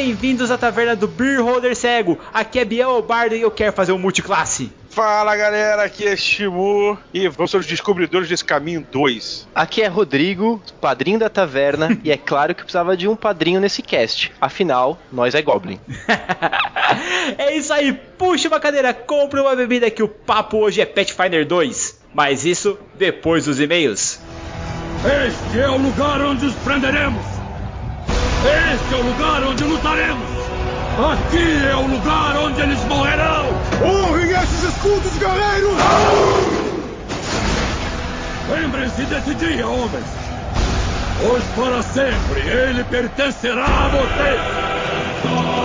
bem-vindos à taverna do Beer Holder Cego. Aqui é Biel Bardo e eu quero fazer um multiclasse. Fala galera, aqui é Shimu e vamos ser os descobridores desse caminho 2. Aqui é Rodrigo, padrinho da taverna, e é claro que precisava de um padrinho nesse cast. Afinal, nós é Goblin. é isso aí, puxa uma cadeira, compre uma bebida que o papo hoje é Pathfinder 2. Mas isso depois dos e-mails. Este é o lugar onde os prenderemos. Este é o lugar onde lutaremos. Aqui é o lugar onde eles morrerão. Honrem esses escudos, guerreiros! Lembrem-se desse dia, homens. Pois para sempre ele pertencerá a vocês.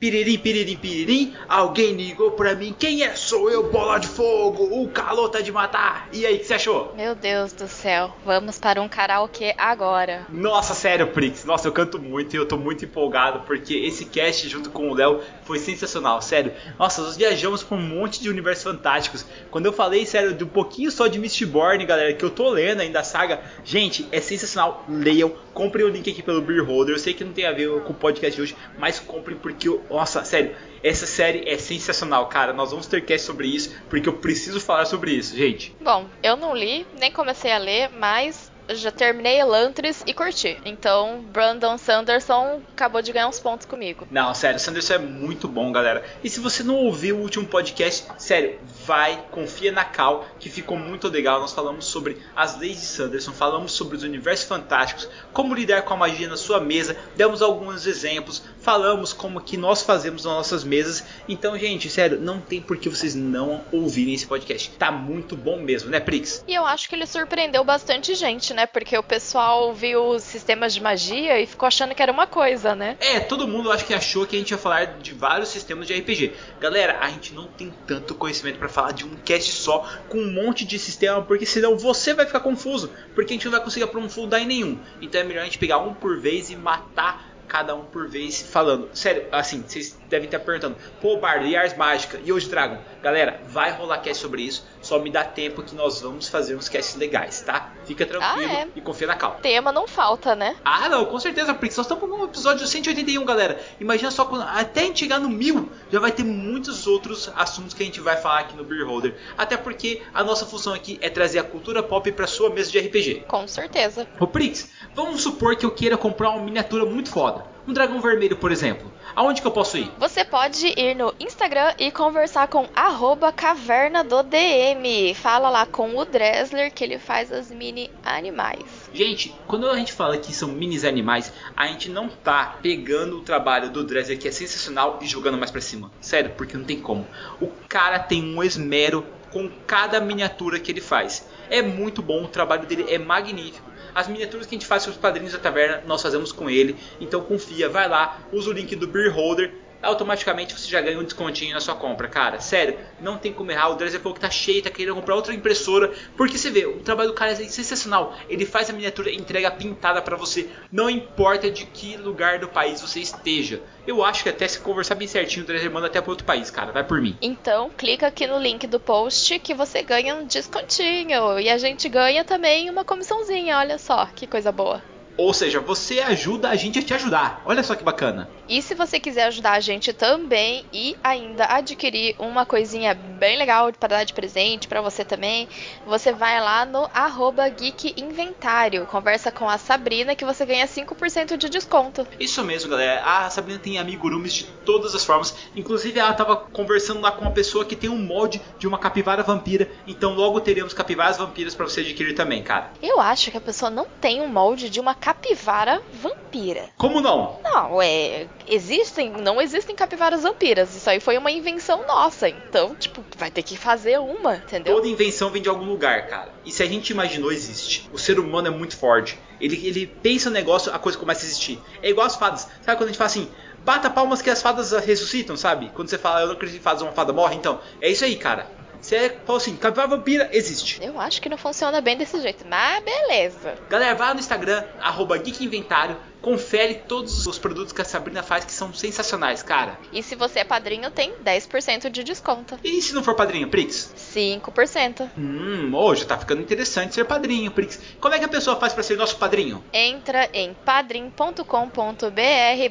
Piririm, piririm, piririm, alguém ligou pra mim. Quem é? Sou eu, bola de fogo. O calor tá de matar. E aí, o que você achou? Meu Deus do céu, vamos para um karaokê agora. Nossa, sério, Prix. Nossa, eu canto muito e eu tô muito empolgado porque esse cast junto com o Léo foi sensacional, sério. Nossa, nós viajamos por um monte de universos fantásticos. Quando eu falei, sério, de um pouquinho só de Mistborn, galera, que eu tô lendo ainda a saga, gente, é sensacional. Leiam, comprem o link aqui pelo Beer Holder. Eu sei que não tem a ver com o podcast de hoje, mas comprem porque eu nossa, sério, essa série é sensacional, cara. Nós vamos ter cast sobre isso, porque eu preciso falar sobre isso, gente. Bom, eu não li, nem comecei a ler, mas já terminei Elantris e curti. Então, Brandon Sanderson acabou de ganhar uns pontos comigo. Não, sério, Sanderson é muito bom, galera. E se você não ouviu o último podcast, sério, vai, confia na Cal, que ficou muito legal. Nós falamos sobre as leis de Sanderson, falamos sobre os universos fantásticos, como lidar com a magia na sua mesa, demos alguns exemplos, falamos como que nós fazemos nas nossas mesas. Então, gente, sério, não tem por que vocês não ouvirem esse podcast. Tá muito bom mesmo, né, Prix? E eu acho que ele surpreendeu bastante gente, né? Porque o pessoal viu os sistemas de magia e ficou achando que era uma coisa, né? É, todo mundo acho que achou que a gente ia falar de vários sistemas de RPG. Galera, a gente não tem tanto conhecimento para falar de um cast só com um monte de sistema, porque senão você vai ficar confuso, porque a gente não vai conseguir aprofundar em nenhum. Então é melhor a gente pegar um por vez e matar cada um por vez falando. Sério, assim, vocês devem estar perguntando, pô, Bardo, e Ars Mágica, e hoje Dragon? Galera, vai rolar cast sobre isso, só me dá tempo que nós vamos fazer uns casts legais, tá? Fica tranquilo ah, é. e confia na calma. Tema não falta, né? Ah, não, com certeza, porque nós estamos no episódio 181, galera. Imagina só, quando, até a gente chegar no mil, já vai ter muitos outros assuntos que a gente vai falar aqui no Beer Holder. Até porque a nossa função aqui é trazer a cultura pop para sua mesa de RPG. Com certeza. Ô Prix, vamos supor que eu queira comprar uma miniatura muito foda. Um dragão vermelho, por exemplo. Aonde que eu posso ir? Você pode ir no Instagram e conversar com arroba caverna do DM. Fala lá com o Dressler que ele faz as mini animais. Gente, quando a gente fala que são mini animais, a gente não tá pegando o trabalho do Dressler que é sensacional e jogando mais para cima. Sério, porque não tem como. O cara tem um esmero com cada miniatura que ele faz. É muito bom, o trabalho dele é magnífico. As miniaturas que a gente faz com os padrinhos da taverna, nós fazemos com ele. Então confia, vai lá, usa o link do Beer Holder automaticamente você já ganha um descontinho na sua compra, cara. Sério, não tem como errar. O Dresser falou que tá cheio, tá querendo comprar outra impressora. Porque você vê, o trabalho do cara é sensacional. Ele faz a miniatura e entrega pintada para você. Não importa de que lugar do país você esteja. Eu acho que até se conversar bem certinho, o Dresser manda até para outro país, cara. Vai por mim. Então, clica aqui no link do post que você ganha um descontinho. E a gente ganha também uma comissãozinha, olha só, que coisa boa. Ou seja, você ajuda a gente a te ajudar. Olha só que bacana. E se você quiser ajudar a gente também e ainda adquirir uma coisinha bem legal para dar de presente para você também, você vai lá no arroba Geek Inventário. Conversa com a Sabrina que você ganha 5% de desconto. Isso mesmo, galera. A Sabrina tem amigurumis de todas as formas. Inclusive, ela estava conversando lá com uma pessoa que tem um molde de uma capivara vampira. Então, logo teremos capivaras vampiras para você adquirir também, cara. Eu acho que a pessoa não tem um molde de uma capivara vampira. Como não? Não, é. Existem. Não existem capivaras vampiras. Isso aí foi uma invenção nossa. Então, tipo, vai ter que fazer uma, entendeu? Toda invenção vem de algum lugar, cara. E se a gente imaginou, existe. O ser humano é muito forte. Ele, ele pensa no negócio, a coisa começa a existir. É igual as fadas. Sabe quando a gente fala assim, bata palmas que as fadas ressuscitam, sabe? Quando você fala, eu não acredito em fadas, uma fada morre, então. É isso aí, cara Você falou assim, capivara vampira existe. Eu acho que não funciona bem desse jeito, mas beleza. Galera, vai lá no Instagram, arroba Geek Inventário, confere todos os produtos que a Sabrina faz que são sensacionais, cara. E se você é padrinho, tem 10% de desconto. E se não for padrinho, Prix? 5%. Hum, hoje tá ficando interessante ser padrinho, Prix. Como é que a pessoa faz pra ser nosso padrinho? Entra em padrim.com.br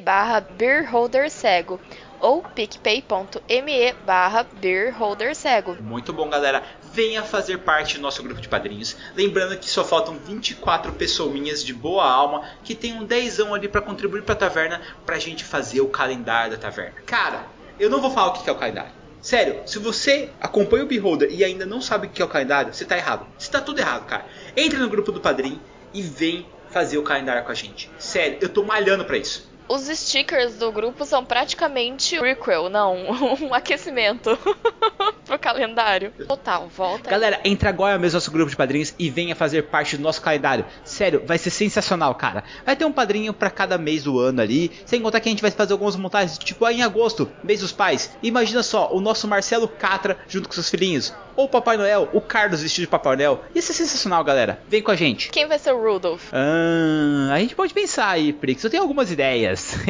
barra beerholdercego ou picpay.me barra beerholdercego. Muito bom, galera. Venha fazer parte do nosso grupo de padrinhos. Lembrando que só faltam 24 pessoinhas de boa alma que tem um dezão ali para contribuir pra taverna pra gente fazer o calendário da taverna. Cara, eu não vou falar o que é o calendário. Sério, se você acompanha o Beholder e ainda não sabe o que é o calendário, você tá errado. Você tá tudo errado, cara. Entre no grupo do padrinho e vem fazer o calendário com a gente. Sério, eu tô malhando pra isso. Os stickers do grupo são praticamente prequel, não, um aquecimento pro calendário. Total, volta. Galera, entra agora mesmo no nosso grupo de padrinhos e venha fazer parte do nosso calendário. Sério, vai ser sensacional, cara. Vai ter um padrinho para cada mês do ano ali. Sem contar que a gente vai fazer algumas montagens, tipo aí em agosto, mês dos pais. Imagina só, o nosso Marcelo Catra junto com seus filhinhos. Ou o Papai Noel, o Carlos vestido de Papai Noel. Isso é sensacional, galera. Vem com a gente. Quem vai ser o Rudolph? Ah, a gente pode pensar aí, Prix. Eu tenho algumas ideias.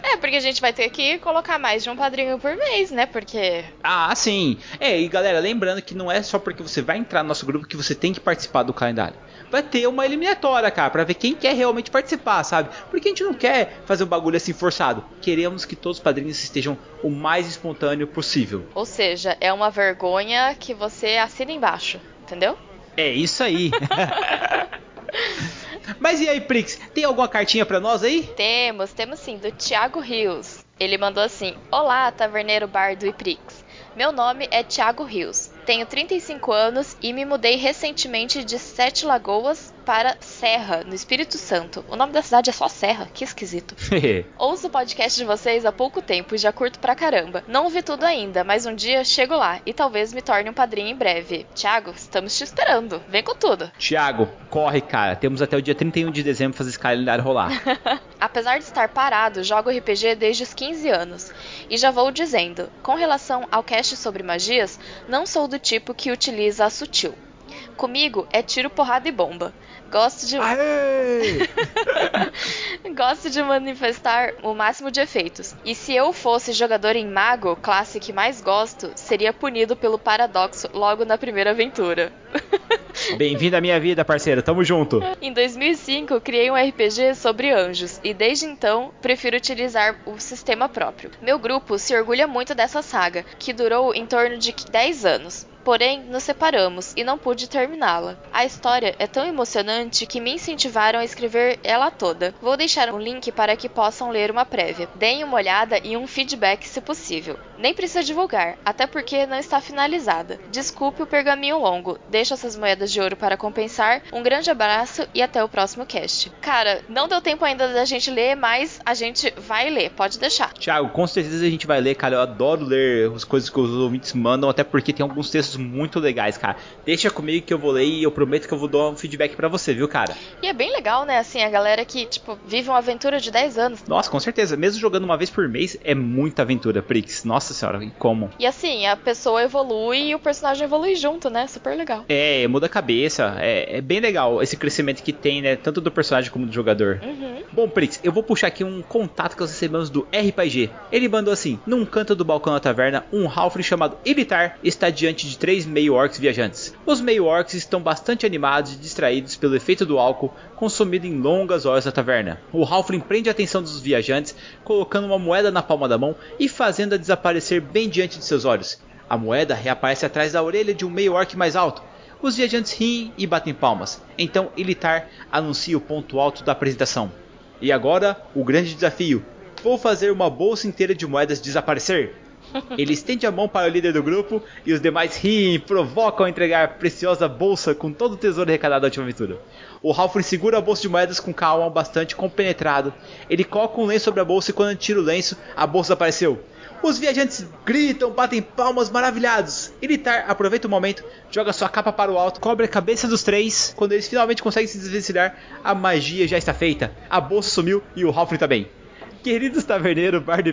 é, porque a gente vai ter que colocar mais de um padrinho por mês, né? Porque. Ah, sim. É, e galera, lembrando que não é só porque você vai entrar no nosso grupo que você tem que participar do calendário. Vai ter uma eliminatória, cara, pra ver quem quer realmente participar, sabe? Porque a gente não quer fazer um bagulho assim forçado. Queremos que todos os padrinhos estejam o mais espontâneo possível. Ou seja, é uma vergonha que você assina embaixo, entendeu? É isso aí. Mas e aí, Prix, tem alguma cartinha pra nós aí? Temos, temos sim, do Thiago Rios. Ele mandou assim: Olá, taverneiro bardo e Prix. Meu nome é Thiago Rios. Tenho 35 anos e me mudei recentemente de Sete Lagoas para Serra, no Espírito Santo. O nome da cidade é só Serra, que esquisito. Ouço o podcast de vocês há pouco tempo e já curto pra caramba. Não vi tudo ainda, mas um dia chego lá e talvez me torne um padrinho em breve. Thiago, estamos te esperando. Vem com tudo. Thiago, corre, cara. Temos até o dia 31 de dezembro fazer esse calendário rolar. Apesar de estar parado, jogo RPG desde os 15 anos. E já vou dizendo, com relação ao cast sobre magias, não sou do tipo que utiliza a sutil. Comigo é tiro, porrada e bomba. Gosto de. Gosto de manifestar o máximo de efeitos. E se eu fosse jogador em mago, classe que mais gosto, seria punido pelo paradoxo logo na primeira aventura. Bem-vindo à minha vida, parceiro. Tamo junto. Em 2005, criei um RPG sobre anjos e desde então prefiro utilizar o sistema próprio. Meu grupo se orgulha muito dessa saga, que durou em torno de 10 anos. Porém, nos separamos e não pude terminá-la. A história é tão emocionante que me incentivaram a escrever ela toda. Vou deixar um link para que possam ler uma prévia. Deem uma olhada e um feedback se possível. Nem precisa divulgar, até porque não está finalizada. Desculpe o pergaminho longo. Deixo essas moedas de ouro para compensar. Um grande abraço e até o próximo cast. Cara, não deu tempo ainda da gente ler, mas a gente vai ler, pode deixar. Thiago, com certeza a gente vai ler, cara. Eu adoro ler as coisas que os ouvintes mandam, até porque tem alguns textos muito legais, cara. Deixa comigo que eu vou ler e eu prometo que eu vou dar um feedback para você, viu, cara? E é bem legal, né? Assim, a galera que, tipo, vive uma aventura de 10 anos. Nossa, com certeza. Mesmo jogando uma vez por mês, é muita aventura, Prix. Nossa senhora, e como? E assim, a pessoa evolui e o personagem evolui junto, né? Super legal. É, muda a cabeça. É, é bem legal esse crescimento que tem, né? Tanto do personagem como do jogador. Uhum. Bom, Prix, eu vou puxar aqui um contato que nós recebemos do RPG. Ele mandou assim: Num canto do balcão da taverna, um Halfling chamado Elitar está diante de três meio-orcs viajantes. Os meio-orcs estão bastante animados e distraídos pelo efeito do álcool consumido em longas horas na taverna. O Halfling prende a atenção dos viajantes, colocando uma moeda na palma da mão e fazendo-a desaparecer bem diante de seus olhos. A moeda reaparece atrás da orelha de um meio-orc mais alto. Os viajantes riem e batem palmas. Então Elitar anuncia o ponto alto da apresentação. E agora, o grande desafio. Vou fazer uma bolsa inteira de moedas desaparecer. Ele estende a mão para o líder do grupo e os demais riem e provocam a entregar a preciosa bolsa com todo o tesouro arrecadado da última aventura. O Halfling segura a bolsa de moedas com calma, bastante compenetrado. Ele coloca um lenço sobre a bolsa e quando tira o lenço, a bolsa apareceu. Os viajantes gritam, batem palmas maravilhados. Ilitar aproveita o momento, joga sua capa para o alto, cobre a cabeça dos três. Quando eles finalmente conseguem se desvencilhar, a magia já está feita. A bolsa sumiu e o Halfling também. Queridos Taverneiro, Bard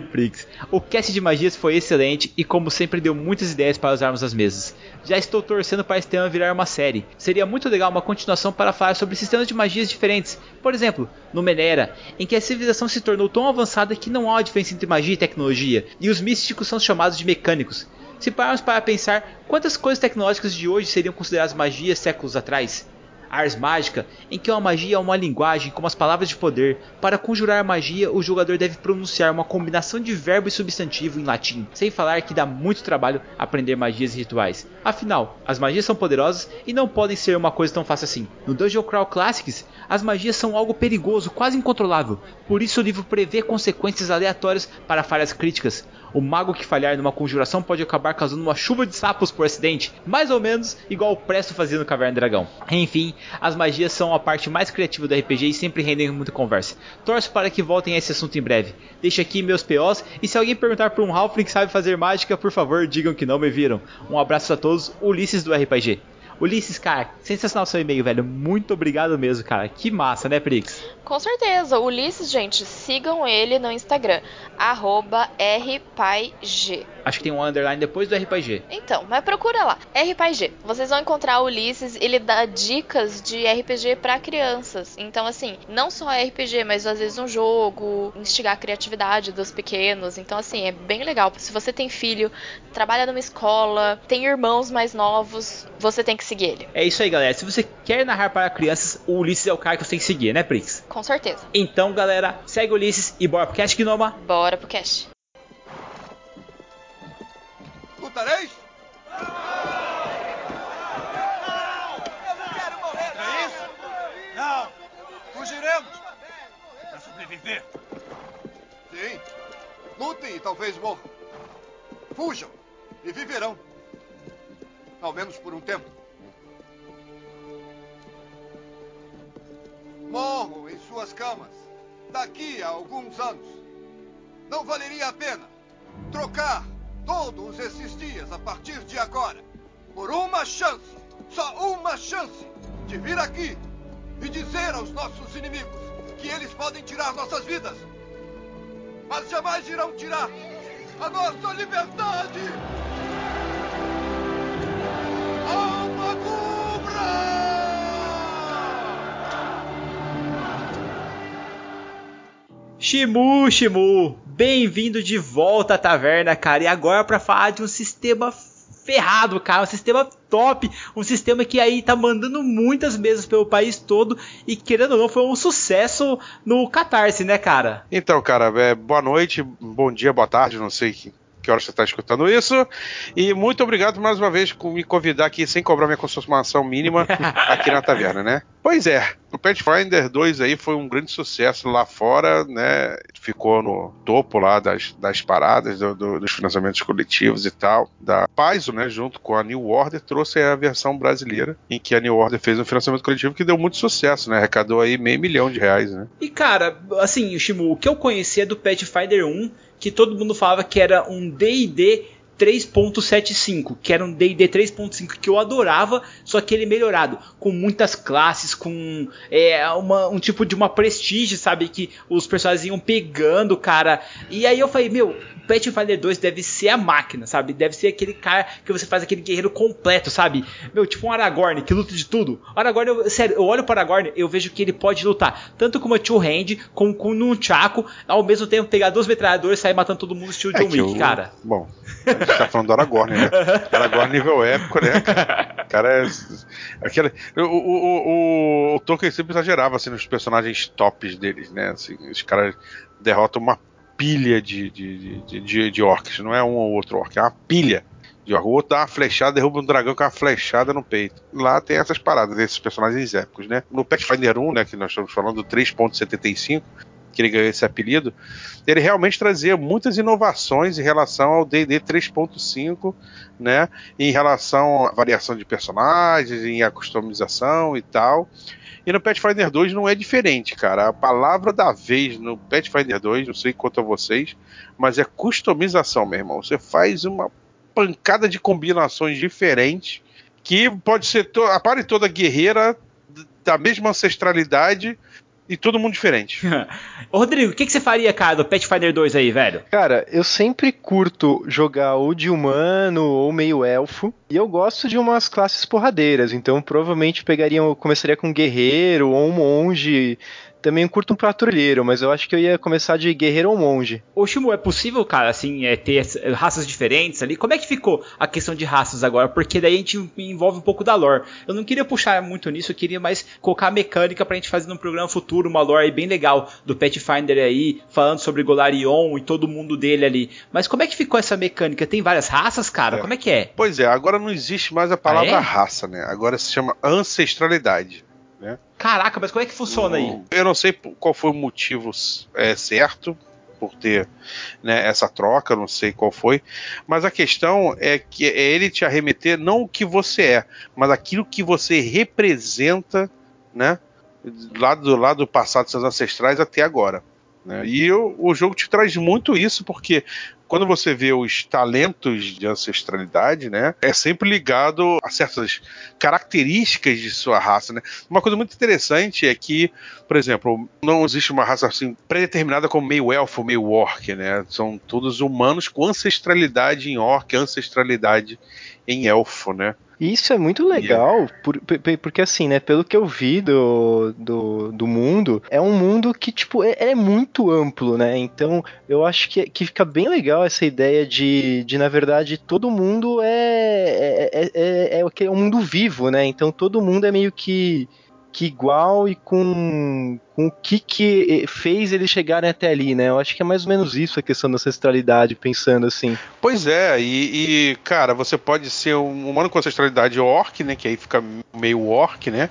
o cast de magias foi excelente e como sempre deu muitas ideias para usarmos as mesas. Já estou torcendo para esse tema virar uma série. Seria muito legal uma continuação para falar sobre sistemas de magias diferentes. Por exemplo, no Menera, em que a civilização se tornou tão avançada que não há diferença entre magia e tecnologia, e os místicos são chamados de mecânicos. Se pararmos para pensar, quantas coisas tecnológicas de hoje seriam consideradas magias séculos atrás? Ars Mágica, em que uma magia é uma linguagem como as palavras de poder. Para conjurar magia, o jogador deve pronunciar uma combinação de verbo e substantivo em latim, sem falar que dá muito trabalho aprender magias e rituais. Afinal, as magias são poderosas e não podem ser uma coisa tão fácil assim. No Dungeon Crawl Classics, as magias são algo perigoso, quase incontrolável. Por isso o livro prevê consequências aleatórias para falhas críticas. O mago que falhar numa conjuração pode acabar causando uma chuva de sapos por acidente, mais ou menos igual o Presto fazia no Caverna do Dragão. Enfim, as magias são a parte mais criativa do RPG e sempre rendem muita conversa. Torço para que voltem a esse assunto em breve. Deixo aqui meus POs e se alguém perguntar por um Halfling que sabe fazer mágica, por favor, digam que não me viram. Um abraço a todos, Ulisses do RPG. Ulisses, cara, sensacional seu e-mail, velho. Muito obrigado mesmo, cara. Que massa, né, Prix? Com certeza. Ulisses, gente, sigam ele no Instagram. Arroba RPaig. Acho que tem um underline depois do RPG. Então, mas procura lá. RPG. Vocês vão encontrar o Ulisses, ele dá dicas de RPG para crianças. Então, assim, não só RPG, mas às vezes um jogo, instigar a criatividade dos pequenos. Então, assim, é bem legal. Se você tem filho, trabalha numa escola, tem irmãos mais novos, você tem que seguir ele. É isso aí, galera. Se você quer narrar para crianças, o Ulisses é o cara que você tem que seguir, né, Prix? Com certeza. Então, galera, segue o Ulisses e bora pro cast Gnoma. Bora pro cast. Lutareis? É isso? Não! Fugiremos! Para sobreviver. Sim. Lutem e talvez morram. Fujam e viverão. Ao menos por um tempo. Morram em suas camas. Daqui a alguns anos. Não valeria a pena trocar todos esses dias a partir de agora por uma chance, só uma chance, de vir aqui e dizer aos nossos inimigos que eles podem tirar nossas vidas, mas jamais irão tirar a nossa liberdade! Shimu, Shimu, bem-vindo de volta à taverna, cara. E agora para falar de um sistema ferrado, cara, um sistema top, um sistema que aí tá mandando muitas mesas pelo país todo e querendo ou não foi um sucesso no Catarse, né, cara? Então, cara, é, boa noite, bom dia, boa tarde, não sei que, que hora você está escutando isso. E muito obrigado mais uma vez por me convidar aqui sem cobrar minha consumação mínima aqui na taverna, né? Pois é, o Pathfinder 2 aí foi um grande sucesso lá fora, né? Ficou no topo lá das, das paradas, do, do, dos financiamentos coletivos e tal. Da Paizo, né? Junto com a New Order, trouxe a versão brasileira, em que a New Order fez um financiamento coletivo que deu muito sucesso, né? Arrecadou aí meio milhão de reais, né? E cara, assim, Shimu, o que eu conhecia do Pathfinder 1, que todo mundo falava que era um D&D 3.75, que era um D&D 3.5 que eu adorava, só que ele melhorado, com muitas classes, com é, uma, um tipo de uma prestígio, sabe, que os personagens iam pegando, cara. E aí eu falei, meu, Pathfinder 2 deve ser a máquina, sabe? Deve ser aquele cara que você faz aquele guerreiro completo, sabe? Meu, tipo um Aragorn que luta de tudo. Aragorn, eu, sério, eu olho para Aragorn, eu vejo que ele pode lutar tanto com uma Two Hand, como com um Chaco, ao mesmo tempo pegar duas metralhadoras e sair matando todo mundo estilo É John Wick, o- cara. Bom, gente tá falando do Aragorn, né? Aragorn nível épico, né? O cara é. Aquele, o, o, o, o Tolkien sempre exagerava assim, nos personagens tops deles, né? Assim, os caras derrotam uma pilha de, de, de, de, de orcs, não é um ou outro orc, é uma pilha. de orc. O outro dá uma flechada, derruba um dragão com uma flechada no peito. Lá tem essas paradas, esses personagens épicos, né? No Pathfinder 1, né, que nós estamos falando do 3.75, que ele ganhou esse apelido, ele realmente trazia muitas inovações em relação ao D&D 3.5, né, em relação à variação de personagens, em a customização e tal. E no Pathfinder 2 não é diferente, cara. A palavra da vez no Pathfinder 2, não sei quanto a vocês, mas é customização, meu irmão. Você faz uma pancada de combinações diferentes que pode ser to a parte toda guerreira da mesma ancestralidade e todo mundo diferente. Rodrigo, o que, que você faria, cara, do Pathfinder 2 aí, velho? Cara, eu sempre curto jogar ou de humano ou meio elfo. E eu gosto de umas classes porradeiras, então provavelmente pegaria, começaria com um guerreiro ou um monge também curto um patrulheiro, mas eu acho que eu ia começar de guerreiro ou monge. Ô Shimu, é possível, cara, assim, é, ter raças diferentes ali? Como é que ficou a questão de raças agora? Porque daí a gente envolve um pouco da lore. Eu não queria puxar muito nisso, eu queria mais colocar a mecânica pra gente fazer num programa futuro, uma lore bem legal do Pathfinder aí, falando sobre Golarion e todo mundo dele ali. Mas como é que ficou essa mecânica? Tem várias raças, cara? É. Como é que é? Pois é, agora não existe mais a palavra ah, é? raça, né? Agora se chama ancestralidade. Né? Caraca, mas como é que funciona aí? Eu não sei qual foi o motivo é, certo por ter né, essa troca, não sei qual foi, mas a questão é que é ele te arremeter não o que você é, mas aquilo que você representa, né, lá do, lá do passado dos seus ancestrais até agora. Né? E eu, o jogo te traz muito isso, porque quando você vê os talentos de ancestralidade, né, é sempre ligado a certas características de sua raça, né? Uma coisa muito interessante é que, por exemplo, não existe uma raça assim predeterminada como meio elfo, meio orc, né? São todos humanos com ancestralidade em orc, ancestralidade em elfo, né? E isso é muito legal, por, por, porque assim, né, pelo que eu vi do, do, do mundo, é um mundo que, tipo, é, é, muito amplo, né? Então, eu acho que, que fica bem legal essa ideia de, de na verdade, todo mundo é, é, é, é, é um mundo vivo, né? Então, todo mundo é meio que que igual e com, com o que, que fez eles chegarem até ali, né? Eu acho que é mais ou menos isso a questão da ancestralidade, pensando assim. Pois é, e, e cara, você pode ser um humano com ancestralidade orc, né? Que aí fica meio orc, né?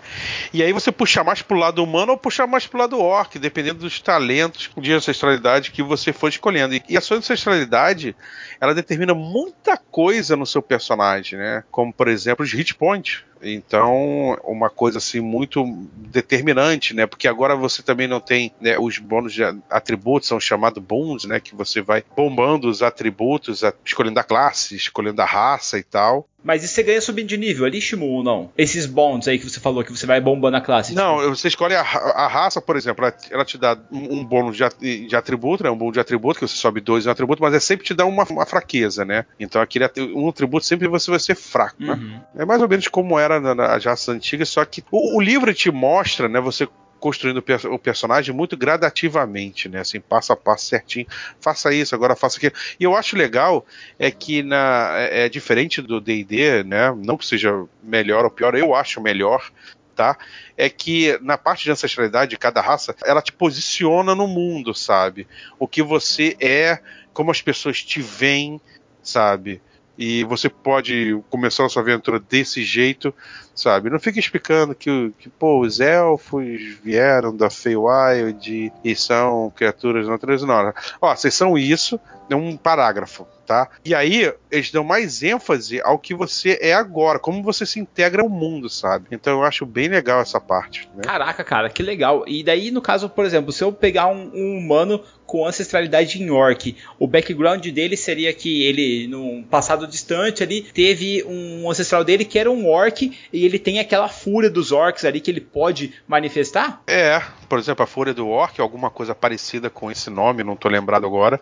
E aí você puxar mais pro lado humano ou puxar mais pro lado orc, dependendo dos talentos de ancestralidade que você for escolhendo. E, e a sua ancestralidade, ela determina muita coisa no seu personagem, né? Como, por exemplo, os hit points então, uma coisa assim muito determinante, né? Porque agora você também não tem né, os bônus de atributos, são chamados bons, né? Que você vai bombando os atributos, escolhendo a classe, escolhendo a raça e tal. Mas e você ganha subindo de nível ali, Shimu, ou não? Esses bonds aí que você falou, que você vai bombando a classe. Não, tipo. você escolhe a, a, raça, por exemplo, ela, ela te dá um, um bônus de, de, atributo, né? Um bônus de atributo, que você sobe dois em um atributo, mas é sempre te dá uma, uma fraqueza, né? Então aquele um atributo sempre você vai ser fraco, né? Uhum. É mais ou menos como era nas na, raças antigas, só que o, o livro te mostra, né? Você construindo o personagem muito gradativamente, né? Assim, passo a passo certinho. Faça isso, agora faça aquilo. E eu acho legal é que na, é, é diferente do D&D, né? Não que seja melhor ou pior, eu acho melhor, tá? É que na parte de ancestralidade de cada raça, ela te posiciona no mundo, sabe? O que você é, como as pessoas te veem, sabe? E você pode começar a sua aventura desse jeito, sabe? Não fica explicando que, que pô, os elfos vieram da Feywild e são criaturas naturezas. Não, ó, vocês são isso, é um parágrafo, tá? E aí eles dão mais ênfase ao que você é agora, como você se integra ao mundo, sabe? Então eu acho bem legal essa parte. Né? Caraca, cara, que legal. E daí, no caso, por exemplo, se eu pegar um, um humano com ancestralidade em orc. O background dele seria que ele, num passado distante ali, teve um ancestral dele que era um orc e ele tem aquela fúria dos orcs ali que ele pode manifestar? É, por exemplo, a fúria do orc, alguma coisa parecida com esse nome, não tô lembrado agora,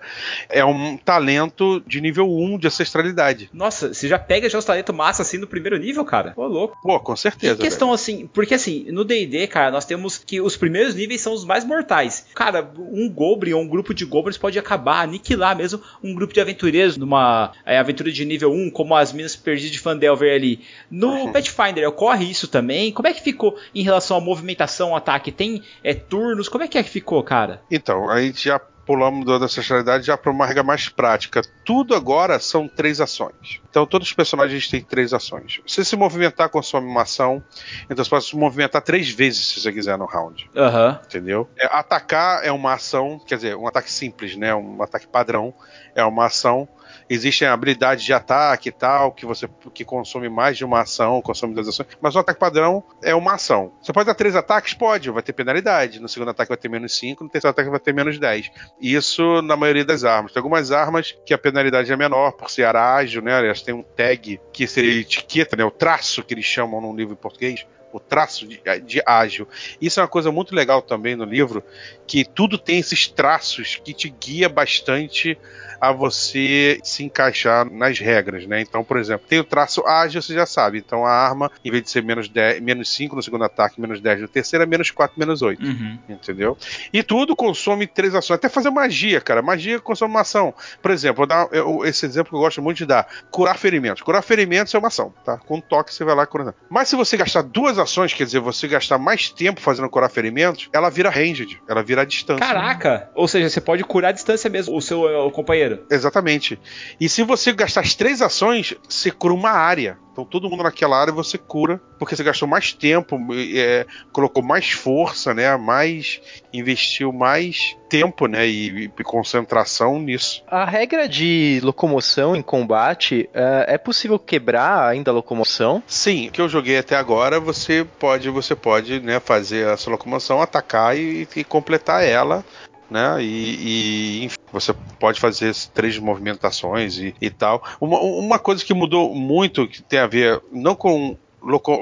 é um talento de nível 1 de ancestralidade. Nossa, você já pega já os talentos massa assim no primeiro nível, cara? Pô, louco. Pô, com certeza. Que questão velho. assim, porque assim, no D&D, cara, nós temos que os primeiros níveis são os mais mortais. Cara, um goblin ou um grupo de goblins pode acabar, aniquilar mesmo um grupo de aventureiros numa é, aventura de nível 1, como as Minas Perdidas de Fandelver ali. No uhum. Pathfinder ocorre isso também? Como é que ficou em relação à movimentação, ataque? Tem é, turnos? Como é que é que ficou, cara? Então, a gente já pulamos da ancestralidade já para uma regra mais prática. Tudo agora são três ações. Então todos os personagens têm três ações. Se se movimentar consome uma ação, então você pode se movimentar três vezes se você quiser no round. Uhum. Entendeu? É, atacar é uma ação, quer dizer, um ataque simples, né? Um ataque padrão é uma ação existem habilidades de ataque e tal, que você que consome mais de uma ação, consome duas ações, mas o ataque padrão é uma ação. Você pode dar três ataques? Pode, vai ter penalidade. No segundo ataque vai ter menos 5, no terceiro ataque vai ter menos 10. Isso na maioria das armas. Tem algumas armas que a penalidade é menor, por ser ágil, né? Elas têm um tag que seria etiqueta, né? O traço que eles chamam no livro em português o traço de, de, ágil. Isso é uma coisa muito legal também no livro, que tudo tem esses traços que te guia bastante a você se encaixar nas regras, né? Então, por exemplo, tem o traço ágil, você já sabe. Então a arma, em vez de ser menos, 10, menos 5 no segundo ataque, menos 10 no terceiro, é menos 4, menos 8. Uhum. Entendeu? E tudo consome três ações. Até fazer magia, cara. Magia consome uma ação. Por exemplo, vou dar esse exemplo que eu gosto muito de dar: curar ferimentos. Curar ferimentos é uma ação, tá? Com um toque você vai lá curando. Mas se você gastar duas ações, quer dizer, você gastar mais tempo fazendo curar ferimentos, ela vira ranged, ela vira distância. Caraca! Ou seja, você pode curar a distância mesmo, o seu o companheiro. Exatamente. E se você gastar as três ações, você cura uma área. Então todo mundo naquela área você cura, porque você gastou mais tempo, é, colocou mais força, né? Mais investiu mais tempo, né? E, e, concentração nisso. A regra de locomoção em combate uh, é possível quebrar ainda a locomoção? Sim, o que eu joguei até agora você pode você pode né, fazer essa locomoção, atacar e, e completar ela né? E, e enfim, você pode fazer três movimentações e, e tal. Uma, uma coisa que mudou muito, que tem a ver não com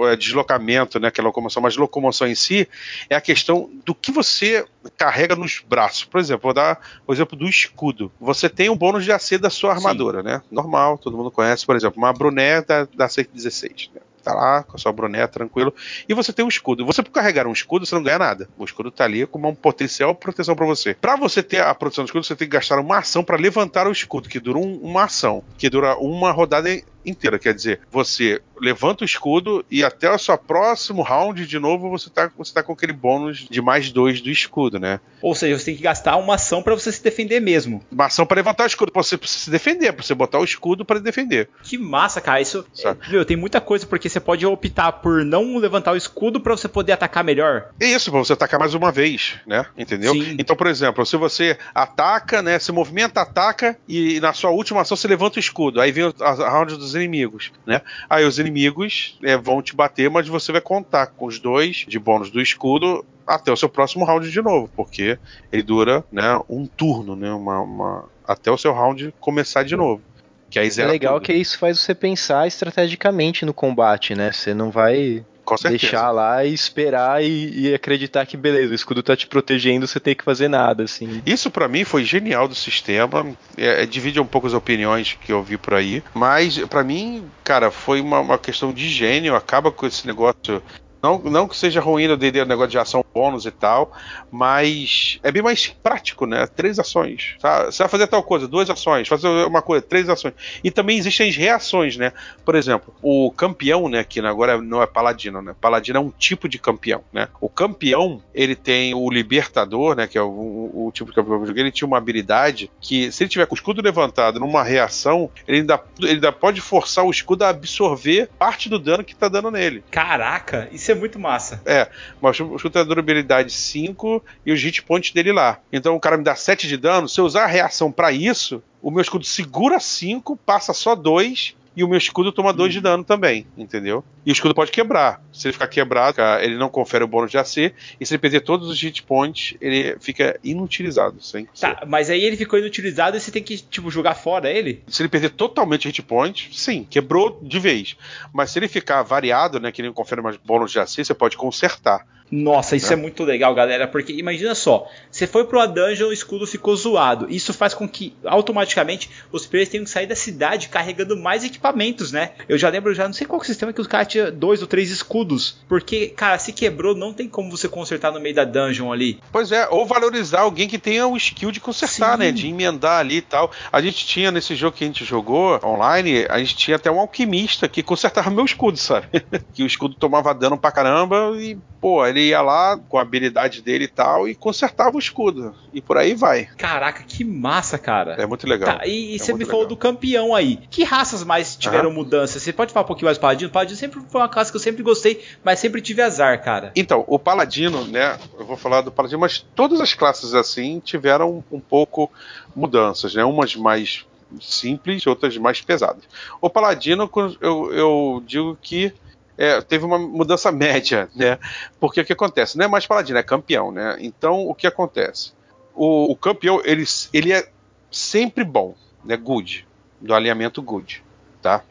é, deslocamento, né, que é locomoção, mas locomoção em si, é a questão do que você carrega nos braços. Por exemplo, vou dar o exemplo do escudo. Você tem um bônus de AC da sua armadura, Sim. né? Normal, todo mundo conhece, por exemplo, uma bruneta da, da 116, né? Tá lá com a sua boné tranquilo. E você tem um escudo. Você, por carregar um escudo, você não ganha nada. O escudo tá ali como um potencial proteção para você. Para você ter a proteção do escudo, você tem que gastar uma ação para levantar o escudo, que dura um, uma ação, que dura uma rodada inteira. Quer dizer, você levanta o escudo e até o seu próximo round, de novo, você tá, você tá com aquele bônus de mais dois do escudo, né? Ou seja, você tem que gastar uma ação para você se defender mesmo. Uma ação para levantar o escudo, pra você se defender, pra você botar o escudo para defender. Que massa, cara. Isso, é, meu, tem muita coisa, porque você pode optar por não levantar o escudo para você poder atacar melhor. É isso, pra você atacar mais uma vez, né? Entendeu? Sim. Então, por exemplo, se você ataca, né? Se movimenta, ataca e na sua última ação você levanta o escudo. Aí vem a round dos inimigos, né? Aí os inimigos é, vão te bater, mas você vai contar com os dois de bônus do escudo até o seu próximo round de novo, porque ele dura, né, um turno, né, uma, uma até o seu round começar de novo. Que aí é legal tudo. que isso faz você pensar estrategicamente no combate, né? Você não vai deixar lá e esperar e, e, acreditar que beleza, o escudo tá te protegendo, você tem que fazer nada, assim. Isso para mim foi genial do sistema. É, é, divide um pouco as opiniões que eu vi por aí, mas para mim, cara, foi uma, uma questão de gênio. Acaba com esse negócio não, não que seja ruim no D&D o negócio de ação bônus e tal, mas é bem mais prático, né? Três ações. Tá? Você vai fazer tal coisa, duas ações, fazer uma coisa, três ações. E também existem as reações, né? Por exemplo, o campeão, né? Que agora não é paladino, né? Paladino é um tipo de campeão, né? O campeão, ele tem o libertador, né? Que é o, o, o tipo de campeão que eu joguei, ele tinha uma habilidade que, se ele tiver com o escudo levantado numa reação, ele ainda, ele ainda pode forçar o escudo a absorver parte do dano que tá dando nele. Caraca, isso é muito massa. É, mas o escudo durabilidade 5 e os hit points dele lá. Então o cara me dá 7 de dano, se eu usar a reação para isso, o meu escudo segura 5, passa só 2 e o meu escudo toma 2 de hum. dano também, entendeu? E o escudo pode quebrar. Se ele ficar quebrado, ele não confere o bônus de AC. E se ele perder todos os hit points, ele fica inutilizado. Sem tá, mas aí ele ficou inutilizado e você tem que, tipo, jogar fora ele? Se ele perder totalmente hit points, sim, quebrou de vez. Mas se ele ficar variado, né, que ele não confere mais bônus de AC, você pode consertar. Nossa, isso é. é muito legal, galera, porque imagina só, você foi pro dungeon, o escudo ficou zoado. Isso faz com que automaticamente os players tenham que sair da cidade carregando mais equipamentos, né? Eu já lembro, já não sei qual sistema que os caras tinham dois ou três escudos, porque, cara, se quebrou, não tem como você consertar no meio da dungeon ali. Pois é, ou valorizar alguém que tenha o skill de consertar, né? Sim. né? De emendar ali e tal. A gente tinha nesse jogo que a gente jogou online, a gente tinha até um alquimista que consertava meu escudo, sabe? que o escudo tomava dano pra caramba e, pô, ele ele ia lá com a habilidade dele e tal e consertava o escudo. E por aí vai. Caraca, que massa, cara. É muito legal. Tá, e, e é você me legal. falou do campeão aí. Que raças mais tiveram uhum. mudanças? Você pode falar um pouquinho mais do Paladino? O Paladino sempre foi uma classe que eu sempre gostei, mas sempre tive azar, cara. Então, o Paladino, né? Eu vou falar do Paladino, mas todas as classes assim tiveram um pouco mudanças, né? Umas mais simples, outras mais pesadas. O Paladino, eu, eu digo que é, teve uma mudança média, né? Porque o que acontece? Não é mais paladino, é campeão, né? Então, o que acontece? O, o campeão, ele, ele é sempre bom, né? Good, do alinhamento good, tá?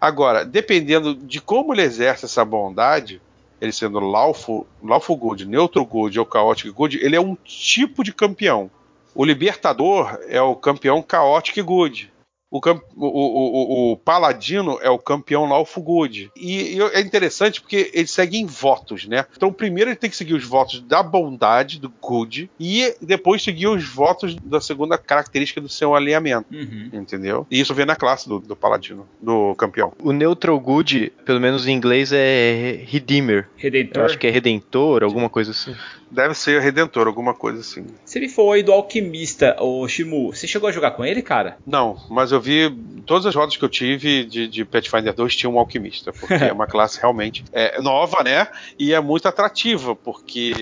Agora, dependendo de como ele exerce essa bondade, ele sendo Lawful, Lawful Good, Neutral Good ou Chaotic Good, ele é um tipo de campeão. O Libertador é o campeão Chaotic Good. O, o, o, o, Paladino é o campeão Lawful Good. E, e, é interessante porque ele segue em votos, né? Então, primeiro ele tem que seguir os votos da bondade, do Good, e depois seguir os votos da segunda característica do seu alinhamento. Uhum. Entendeu? E isso vem na classe do, do Paladino, do campeão. O Neutral Good, pelo menos em inglês, é Redeemer. Redentor? Eu acho que é Redentor, alguma coisa assim. Deve ser Redentor, alguma coisa assim. Se ele for aí do Alquimista, o Shimu, você chegou a jogar com ele, cara? Não, mas eu vi todas as rodas que eu tive de, de Pathfinder 2 tinha um Alquimista, porque é uma classe realmente é, nova, né? E é muito atrativa, porque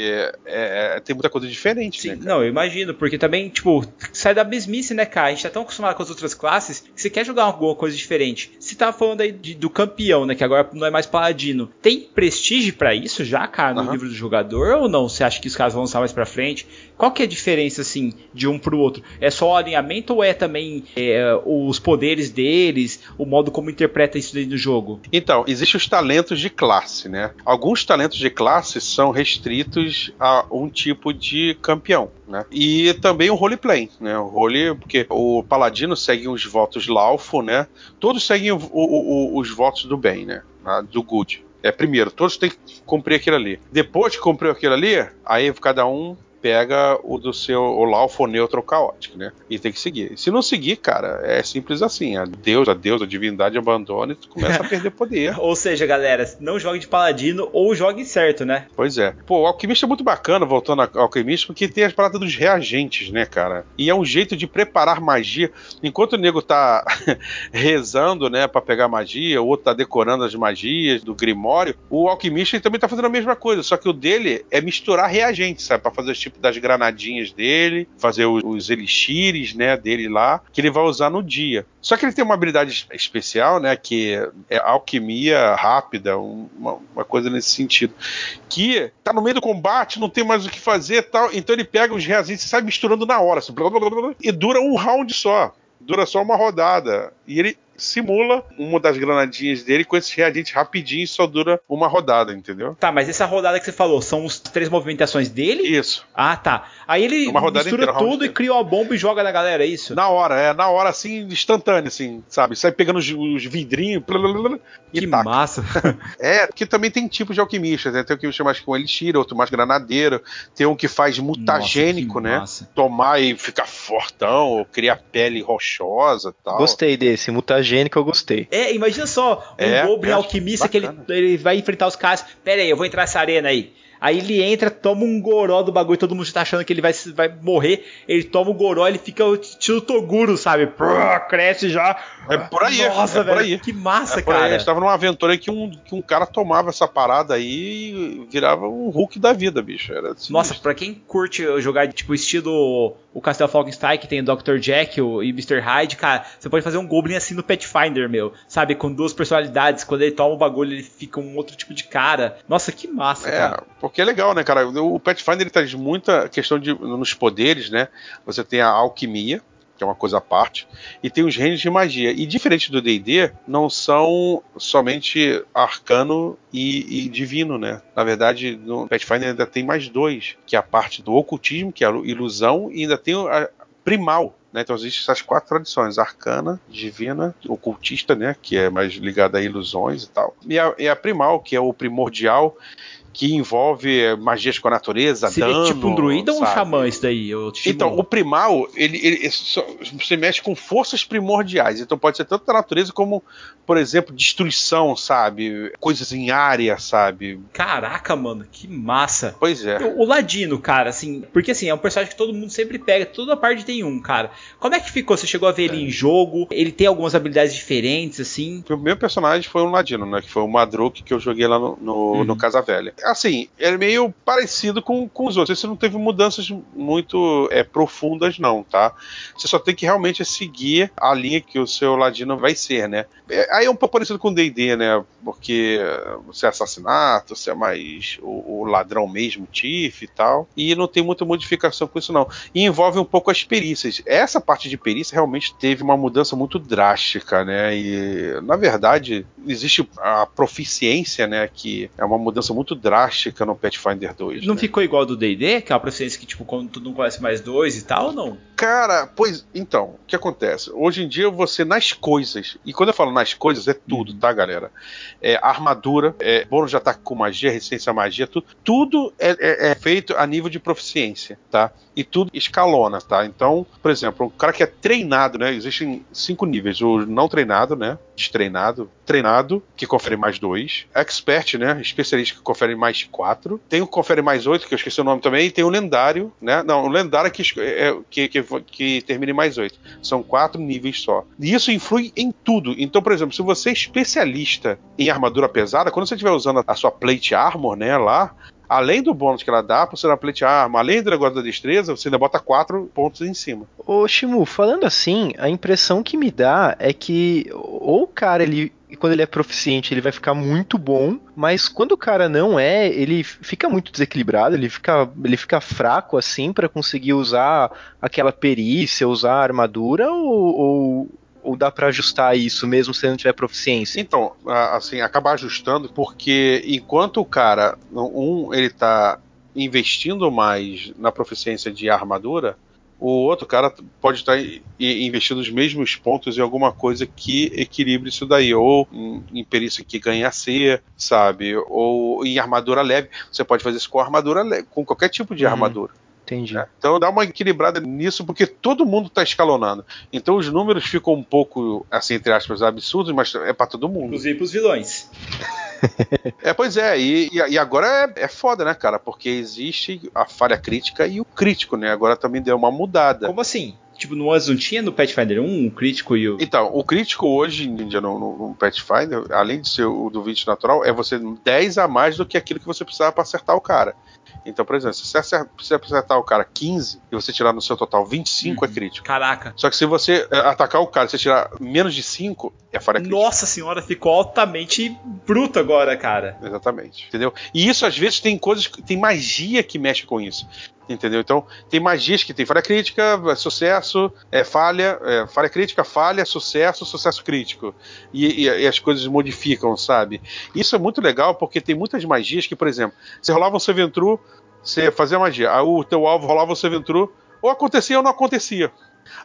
é, tem muita coisa diferente, Sim, né? Não, eu imagino, porque também, tipo, sai da mesmice, né, cara? A gente tá tão acostumado com as outras classes que você quer jogar alguma coisa diferente. Você tá falando aí de, do campeão, né? Que agora não é mais paladino. Tem prestígio para isso já, cara, no uhum. livro do jogador ou não? Você acha que os caras vão lançar mais pra frente? Qual que é a diferença, assim, de um pro outro? É só o alinhamento ou é também é, os poderes deles, o modo como interpreta isso dentro do jogo? Então, existem os talentos de classe, né? Alguns talentos de classe são restritos a um tipo de campeão, né? E também o roleplay, né? O role, porque o paladino segue os votos Laufo, né? Todos seguem o, o, o, os votos do bem, né? Do good. É, primeiro, todos têm que cumprir aquilo ali. Depois que cumpriu aquilo ali, aí cada um pega o do seu o Laufo neutro caótico, né? E tem que seguir. Se não seguir, cara, é simples assim. A Deus, a Deus, a divindade abandona e tu começa a perder poder. ou seja, galera, não jogue de paladino ou jogue certo, né? Pois é. Pô, o alquimista é muito bacana, voltando ao alquimista, porque tem as paradas dos reagentes, né, cara? E é um jeito de preparar magia. Enquanto o nego tá rezando, né, para pegar magia, o outro tá decorando as magias do Grimório, o alquimista também tá fazendo a mesma coisa, só que o dele é misturar reagentes, sabe? Pra fazer tipo tipo das granadinhas dele, fazer os, os elixires, né, dele lá, que ele vai usar no dia. Só que ele tem uma habilidade especial, né, que é alquimia rápida, uma, uma coisa nesse sentido, que tá no meio do combate, não tem mais o que fazer, tal, então ele pega os reazinhos e sai misturando na hora, assim, blá, blá, blá, e dura um round só dura só uma rodada. E ele simula uma das granadinhas dele com esse reagente rapidinho e só dura uma rodada, entendeu? Tá, mas essa rodada que você falou, são as três movimentações dele? Isso. Ah, tá. Aí ele uma rodada mistura inteira, tudo e cria uma bomba e joga na galera, é isso? Na hora, é, na hora assim, instantâneo, assim, sabe? Sai pegando os, os vidrinhos e Que taca. massa. é, que também tem tipos de alquimistas, né? Tem um que chama mais com elixir, outro mais granadeiro, tem um que faz mutagênico, Nossa, né? Massa. Tomar e ficar fortão, ou criar pele rochosa tal. Gostei desse, mutagênico que eu gostei. É, imagina só, um é, Goblin alquimista que ele, ele vai enfrentar os caras. Pera aí, eu vou entrar nessa arena aí. Aí ele entra, toma um goró do bagulho, todo mundo tá achando que ele vai, vai morrer. Ele toma o goró, ele fica o tio Toguro, sabe? cresce já. É por aí. Nossa, é velho. Aí. Que massa, é cara. A gente tava numa aventura que um, que um cara tomava essa parada aí e virava um Hulk da vida, bicho. Era assim, Nossa, pra quem curte jogar, tipo, estilo o Castle Falkenstein, que tem o Dr. Jekyll e Mr. Hyde, cara, você pode fazer um Goblin assim no Pathfinder, meu. Sabe? Com duas personalidades. Quando ele toma o bagulho, ele fica um outro tipo de cara. Nossa, que massa, é, cara. Porque é legal, né, cara? O Pathfinder ele traz muita questão de nos poderes, né? Você tem a alquimia, que é uma coisa à parte, e tem os reinos de magia. E diferente do D&D, não são somente arcano e, e, divino, né? Na verdade, no Pathfinder ainda tem mais dois, que é a parte do ocultismo, que é a ilusão, e ainda tem a primal, né? Então existem essas quatro tradições: arcana, divina, ocultista, né? Que é mais ligada a ilusões e tal. E a, e a primal, que é o primordial, que envolve magias com a natureza, Seria dano. tipo um druida sabe? ou um xamã isso daí? Então, o primal, ele, ele, você mexe com forças primordiais. Então pode ser tanto da natureza como, por exemplo, destruição, sabe? Coisas em área, sabe? Caraca, mano, que massa. Pois é. O, o Ladino, cara, assim, porque assim, é um personagem que todo mundo sempre pega, toda parte tem um, cara. Como é que ficou? Você chegou a ver é. ele em jogo? Ele tem algumas habilidades diferentes, assim? O meu personagem foi um Ladino, né? Que foi o Madruk que eu joguei lá no, no, uhum. no Casa Velha assim, é meio parecido com, com os outros. Você não teve mudanças muito é, profundas, não, tá? Você só tem que realmente seguir a linha que o seu ladino vai ser, né? É, aí é um pouco parecido com o D&D, né? Porque você é assassinato, você é mais o, o ladrão mesmo, Tiff e tal. E não tem muita modificação com isso, não. E envolve um pouco as perícias. Essa parte de perícia realmente teve uma mudança muito drástica, né? E, na verdade, existe a proficiência, né? Que é uma mudança muito drástica drástica no Pathfinder 2. Não né? ficou igual do D&D, que é uma proficiência que, tipo, quando tu não conhece mais dois e tal, não? Cara, pois então, o que acontece? Hoje em dia você nas coisas, e quando eu falo nas coisas é tudo, tá, galera? É armadura, é bônus de ataque com magia, resistência à magia, tudo, tudo é, é- é feito a nível de proficiência, tá? E tudo escalona, tá? Então, por exemplo, o cara que é treinado, né? Existem cinco níveis: o não treinado, né? Destreinado, treinado, que confere mais dois, expert, né? Especialista que confere mais quatro, tem o que confere mais oito, que eu esqueci o nome também, e tem o lendário, né? Não, o lendário que, esco- é, que, que, que termina mais oito. São quatro níveis só. E isso influi em tudo. Então, por exemplo, se você é especialista em armadura pesada, quando você estiver usando a sua plate armor, né, lá, além do bônus que ela dá pra você dar plate armor, além do negócio da destreza, você ainda bota quatro pontos em cima. Ô Shimu, falando assim, a impressão que me dá é que ou o cara, ele, quando ele é proficiente, ele vai ficar muito bom, mas quando o cara não é, ele fica muito desequilibrado, ele fica, ele fica fraco assim pra conseguir usar aquela perícia, usar a armadura, ou, ou, ou dá pra ajustar isso mesmo se não tiver proficiência? Então, assim, acabar ajustando, porque enquanto o cara, um, ele tá investindo mais na proficiência de armadura, o outro cara pode estar i- i- investindo os mesmos pontos em alguma coisa que equilibre isso daí, ou em, em perícia que ganha C, sabe? Ou em armadura leve. Você pode fazer isso com armadura leve, com qualquer tipo de Uhum. armadura. Entendi. né? Então dá uma equilibrada nisso, porque todo mundo está escalonando. Então os números ficam um pouco, assim, entre aspas, absurdos, mas é para todo mundo. Inclusive pros vilões. É, pois é, e, e- agora é, é foda, né, cara? Porque existe a falha crítica e o crítico, né? Agora também deu uma mudada. Como assim? Tipo, no não tinha no Pathfinder 1 o crítico e o. Então, o crítico hoje em dia no, no, no Pathfinder, além de ser o do 20 natural, é você 10 a mais do que aquilo que você precisava para acertar o cara. Então, por exemplo, se você acertar o cara 15 e você tirar no seu total 25 é crítico. Caraca. Só que se você é, atacar o cara e você tirar menos de 5, é falha crítica. Nossa senhora, ficou altamente bruto agora, cara. Exatamente. Entendeu? E isso às vezes tem coisas, tem magia que mexe com isso. Entendeu? Então, tem magias que tem falha crítica, é, sucesso, é, falha, é, falha crítica, falha, sucesso, sucesso crítico. E, e- e as coisas modificam, sabe? Isso é muito legal porque tem muitas magias que, por exemplo, você rolava um Seventru, você fazia magia, o teu alvo rolava um Seventru, ou acontecia ou não acontecia.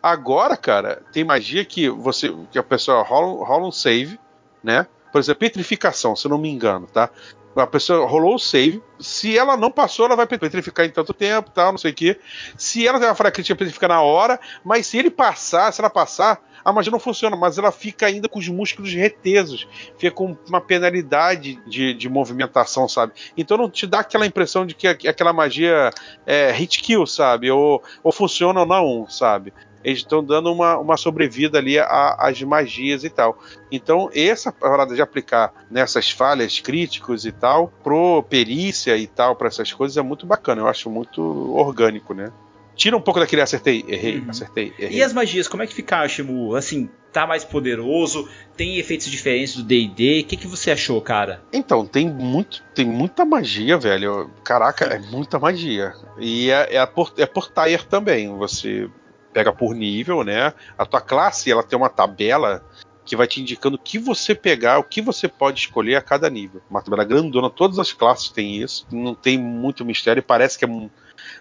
Agora, cara, tem magia que você que a pessoa rola, rola um save, né? Por exemplo, petrificação, se não me engano, tá? A pessoa rolou o save. Se ela não passou, ela vai petrificar em tanto tempo, tal, não sei o quê. Se ela tem uma crítica, petrifica na hora. Mas se ele passar, se ela passar, a magia não funciona, mas ela fica ainda com os músculos retesos. Fica com uma penalidade de, de movimentação, sabe? Então não te dá aquela impressão de que aqu- aquela magia é hit kill, sabe? Ou, ou funciona ou não, sabe? Eles estão dando uma, uma sobrevida ali às magias e tal. Então, essa parada de aplicar nessas falhas críticos e tal, pro perícia e tal, para essas coisas, é muito bacana. Eu acho muito orgânico, né? Tira um pouco daquele acertei, errei, Uhum. acertei, errei. E as magias, como é que ficaram, Shimu? Assim, tá mais poderoso? Tem efeitos diferentes do D&D? O que, que você achou, cara? Então, tem muito, tem muita magia, velho. Caraca, é muita magia. E é, é, por, é por tier também. Você pega por nível, né? A tua classe, ela tem uma tabela que vai te indicando o que você pegar, o que você pode escolher a cada nível. Uma tabela grandona, todas as classes têm isso. Não tem muito mistério, parece que é um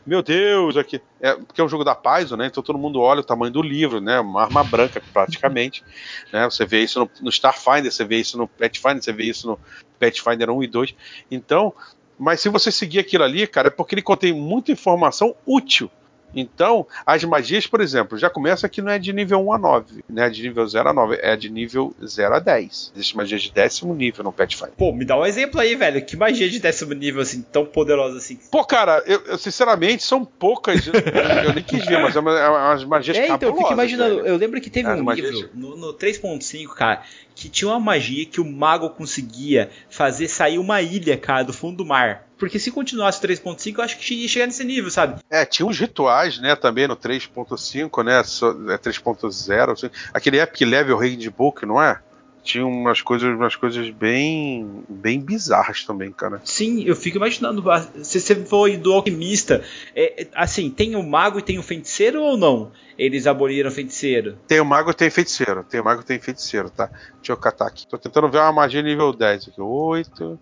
meu Deus, aqui. É, porque é um jogo da Paizo, né? Então todo mundo olha o tamanho do livro, né? Uma arma branca, praticamente. né? Você vê isso no, no Starfinder, você vê isso no Pathfinder, você vê isso no Pathfinder 1 e 2. Então, mas se você seguir aquilo ali, cara, é porque ele contém muita informação útil. Então, as magias, por exemplo, já começa que não é de nível 1 a 9, né? De nível 0 a 9, é de nível 0 a 10. Existe magia de décimo nível no Pathfinder. Pô, me dá um exemplo aí, velho. Que magia de décimo nível, assim, tão poderosa assim? Pô, cara, eu, eu, sinceramente são poucas. Eu, eu nem quis ver, mas é, uma, é umas magias É, então, eu fico imaginando. velho. Eu lembro que teve As um magias- livro no, no 3.5, cara, que tinha uma magia que o mago conseguia fazer sair uma ilha, cara, do fundo do mar. Porque se continuasse o 3.5, eu acho que ia chegar nesse nível, sabe? É, tinha uns rituais, né, também no 3.5, né, so- é 3.0, assim, aquele Epic Level Handbook, não é? Tinha umas coisas, umas coisas bem, bem bizarras também, cara. Sim, eu fico imaginando. Se você foi do alquimista, é, assim, tem o mago e tem o feiticeiro ou não? Eles aboliram o feiticeiro? Tem o mago e tem o feiticeiro. Tem o mago e tem o feiticeiro, tá? Deixa eu catar aqui. Tô tentando ver uma magia nível 10 aqui. 8.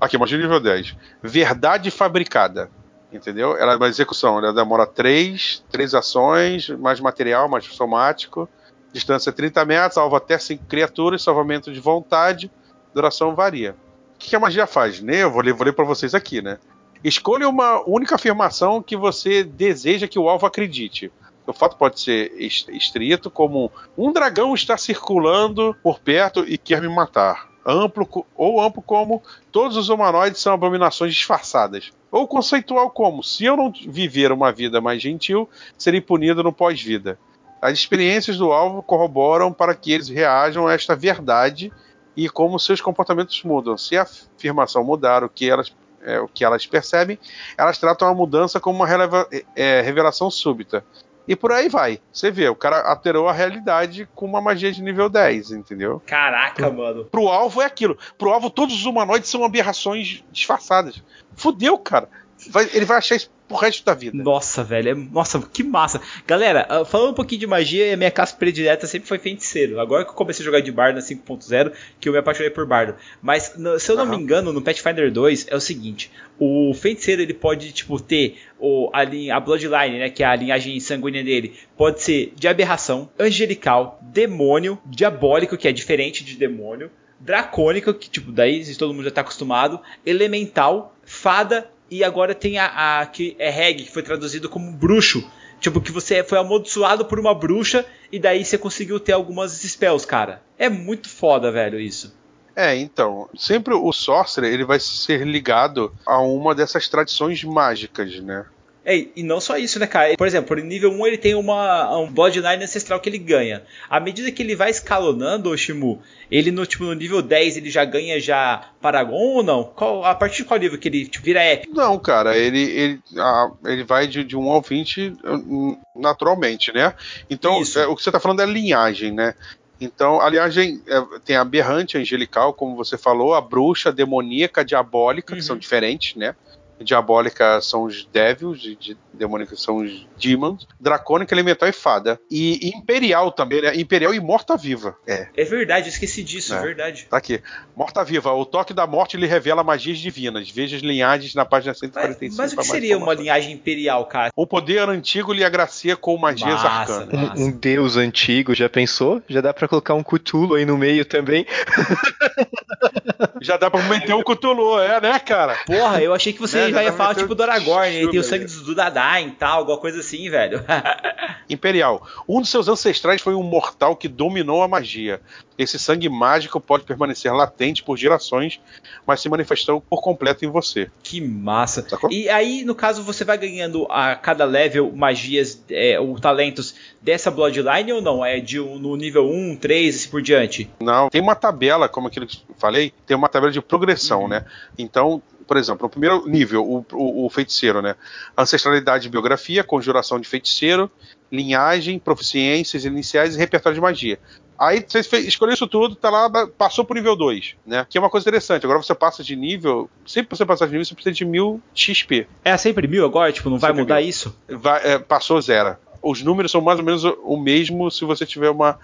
Aqui, magia nível 10. Verdade fabricada entendeu? Ela é uma execução, ela demora 3, 3 ações, mais material, mais somático, distância 30 metros, alvo até 5 criaturas, salvamento de vontade, duração varia. O que a magia faz? Né? Eu vou ler, vou ler para vocês aqui, né? Escolha uma única afirmação que você deseja que o alvo acredite. O fato pode ser estrito, como um dragão está circulando por perto e quer me matar. Amplo ou amplo como todos os humanoides são abominações disfarçadas. Ou conceitual como se eu não viver uma vida mais gentil, serei punido no pós-vida. As experiências do alvo corroboram para que eles reajam a esta verdade e como seus comportamentos mudam. Se a afirmação mudar o que elas, é, o que elas percebem, elas tratam a mudança como uma releva, é, revelação súbita. E por aí vai. Você vê, o cara alterou a realidade com uma magia de nível 10, entendeu? Caraca, mano. Pro alvo é aquilo. Pro alvo, todos os humanoides são aberrações disfarçadas. Fudeu, cara. Vai, ele vai achar isso pro resto da vida. Nossa, velho. É, nossa, que massa. Galera, ah, falando um pouquinho de magia, a minha classe predileta sempre foi feiticeiro. Agora que eu comecei a jogar de bardo na 5.0, que eu me apaixonei por bardo. Mas, se eu não uhum. me engano, no Pathfinder 2 é o seguinte: o feiticeiro ele pode, tipo, ter o, a, linha, a Bloodline, né? Que é a linhagem sanguínea dele. Pode ser de aberração, angelical, demônio, diabólico, que é diferente de demônio dracônico, que tipo, daí todo mundo já está acostumado, elemental, fada e agora tem a, a que é Reg, que foi traduzido como bruxo. Tipo, que você foi amaldiçoado por uma bruxa e daí você conseguiu ter algumas spells, cara. É muito foda, velho, isso. É, então, sempre o Sorcerer ele vai ser ligado a uma dessas tradições mágicas, né? É, e não só isso, né, cara? Por exemplo, no nível 1 ele tem uma, um Bloodline ancestral que ele ganha. À medida que ele vai escalonando, o Shimu, ele no, tipo, no nível 10 ele já ganha já Paragon ou não? Qual, a partir de qual nível que ele tipo, vira épico? Não, cara, ele, ele, a, ele vai de, de 1 ao 20 hum, naturalmente, né? Então, é, o que você tá falando é linhagem, né? Então, a linhagem é, tem a aberrante, a angelical, como você falou, a bruxa, a demoníaca, a diabólica, uhum. que são diferentes, né? Diabólica são os Devils, de, de Demônica são os Demons, Dracônica, Elemental e Fada. E Imperial também, né? Imperial e Morta-Viva. É. É verdade, esqueci disso, é, é verdade. Tá aqui. Morta-Viva, o toque da morte lhe revela magias divinas. Veja as linhagens na página 145. Mas, mas o que seria uma linhagem imperial, cara? O poder antigo lhe agracia com magias massa, arcanas. Um, um, deus antigo, já pensou? Já dá pra colocar um Cthulhu aí no meio também. já dá pra meter um Cthulhu, é, né, cara? Porra, eu achei que você é, já, ia falar tipo do Aragorn, ele tem o sangue do Dadain e tal, alguma coisa assim, velho. Imperial. Um dos seus ancestrais foi um mortal que dominou a magia. Esse sangue mágico pode permanecer latente por gerações, mas se manifestou por completo em você. Que massa. Sacou? E aí, no caso, você vai ganhando a cada level magias é, ou talentos dessa Bloodline ou não? É de no nível 1, 3 e assim por diante? Não, tem uma tabela, como aquilo que eu falei, tem uma tabela de progressão, uhum. né? Então, por exemplo, no primeiro nível, o, o, o, feiticeiro, né? Ancestralidade e biografia, conjuração de feiticeiro, linhagem, proficiências iniciais e repertório de magia. Aí você escolheu isso tudo, tá lá, passou pro nível 2, né? Que é uma coisa interessante. Agora você passa de nível. Sempre que você passar de nível, você precisa de mil XP. É sempre mil agora? Tipo, não vai sempre mudar mil. isso? Vai, é, passou zero. Os números são mais ou menos o mesmo se você tiver uma.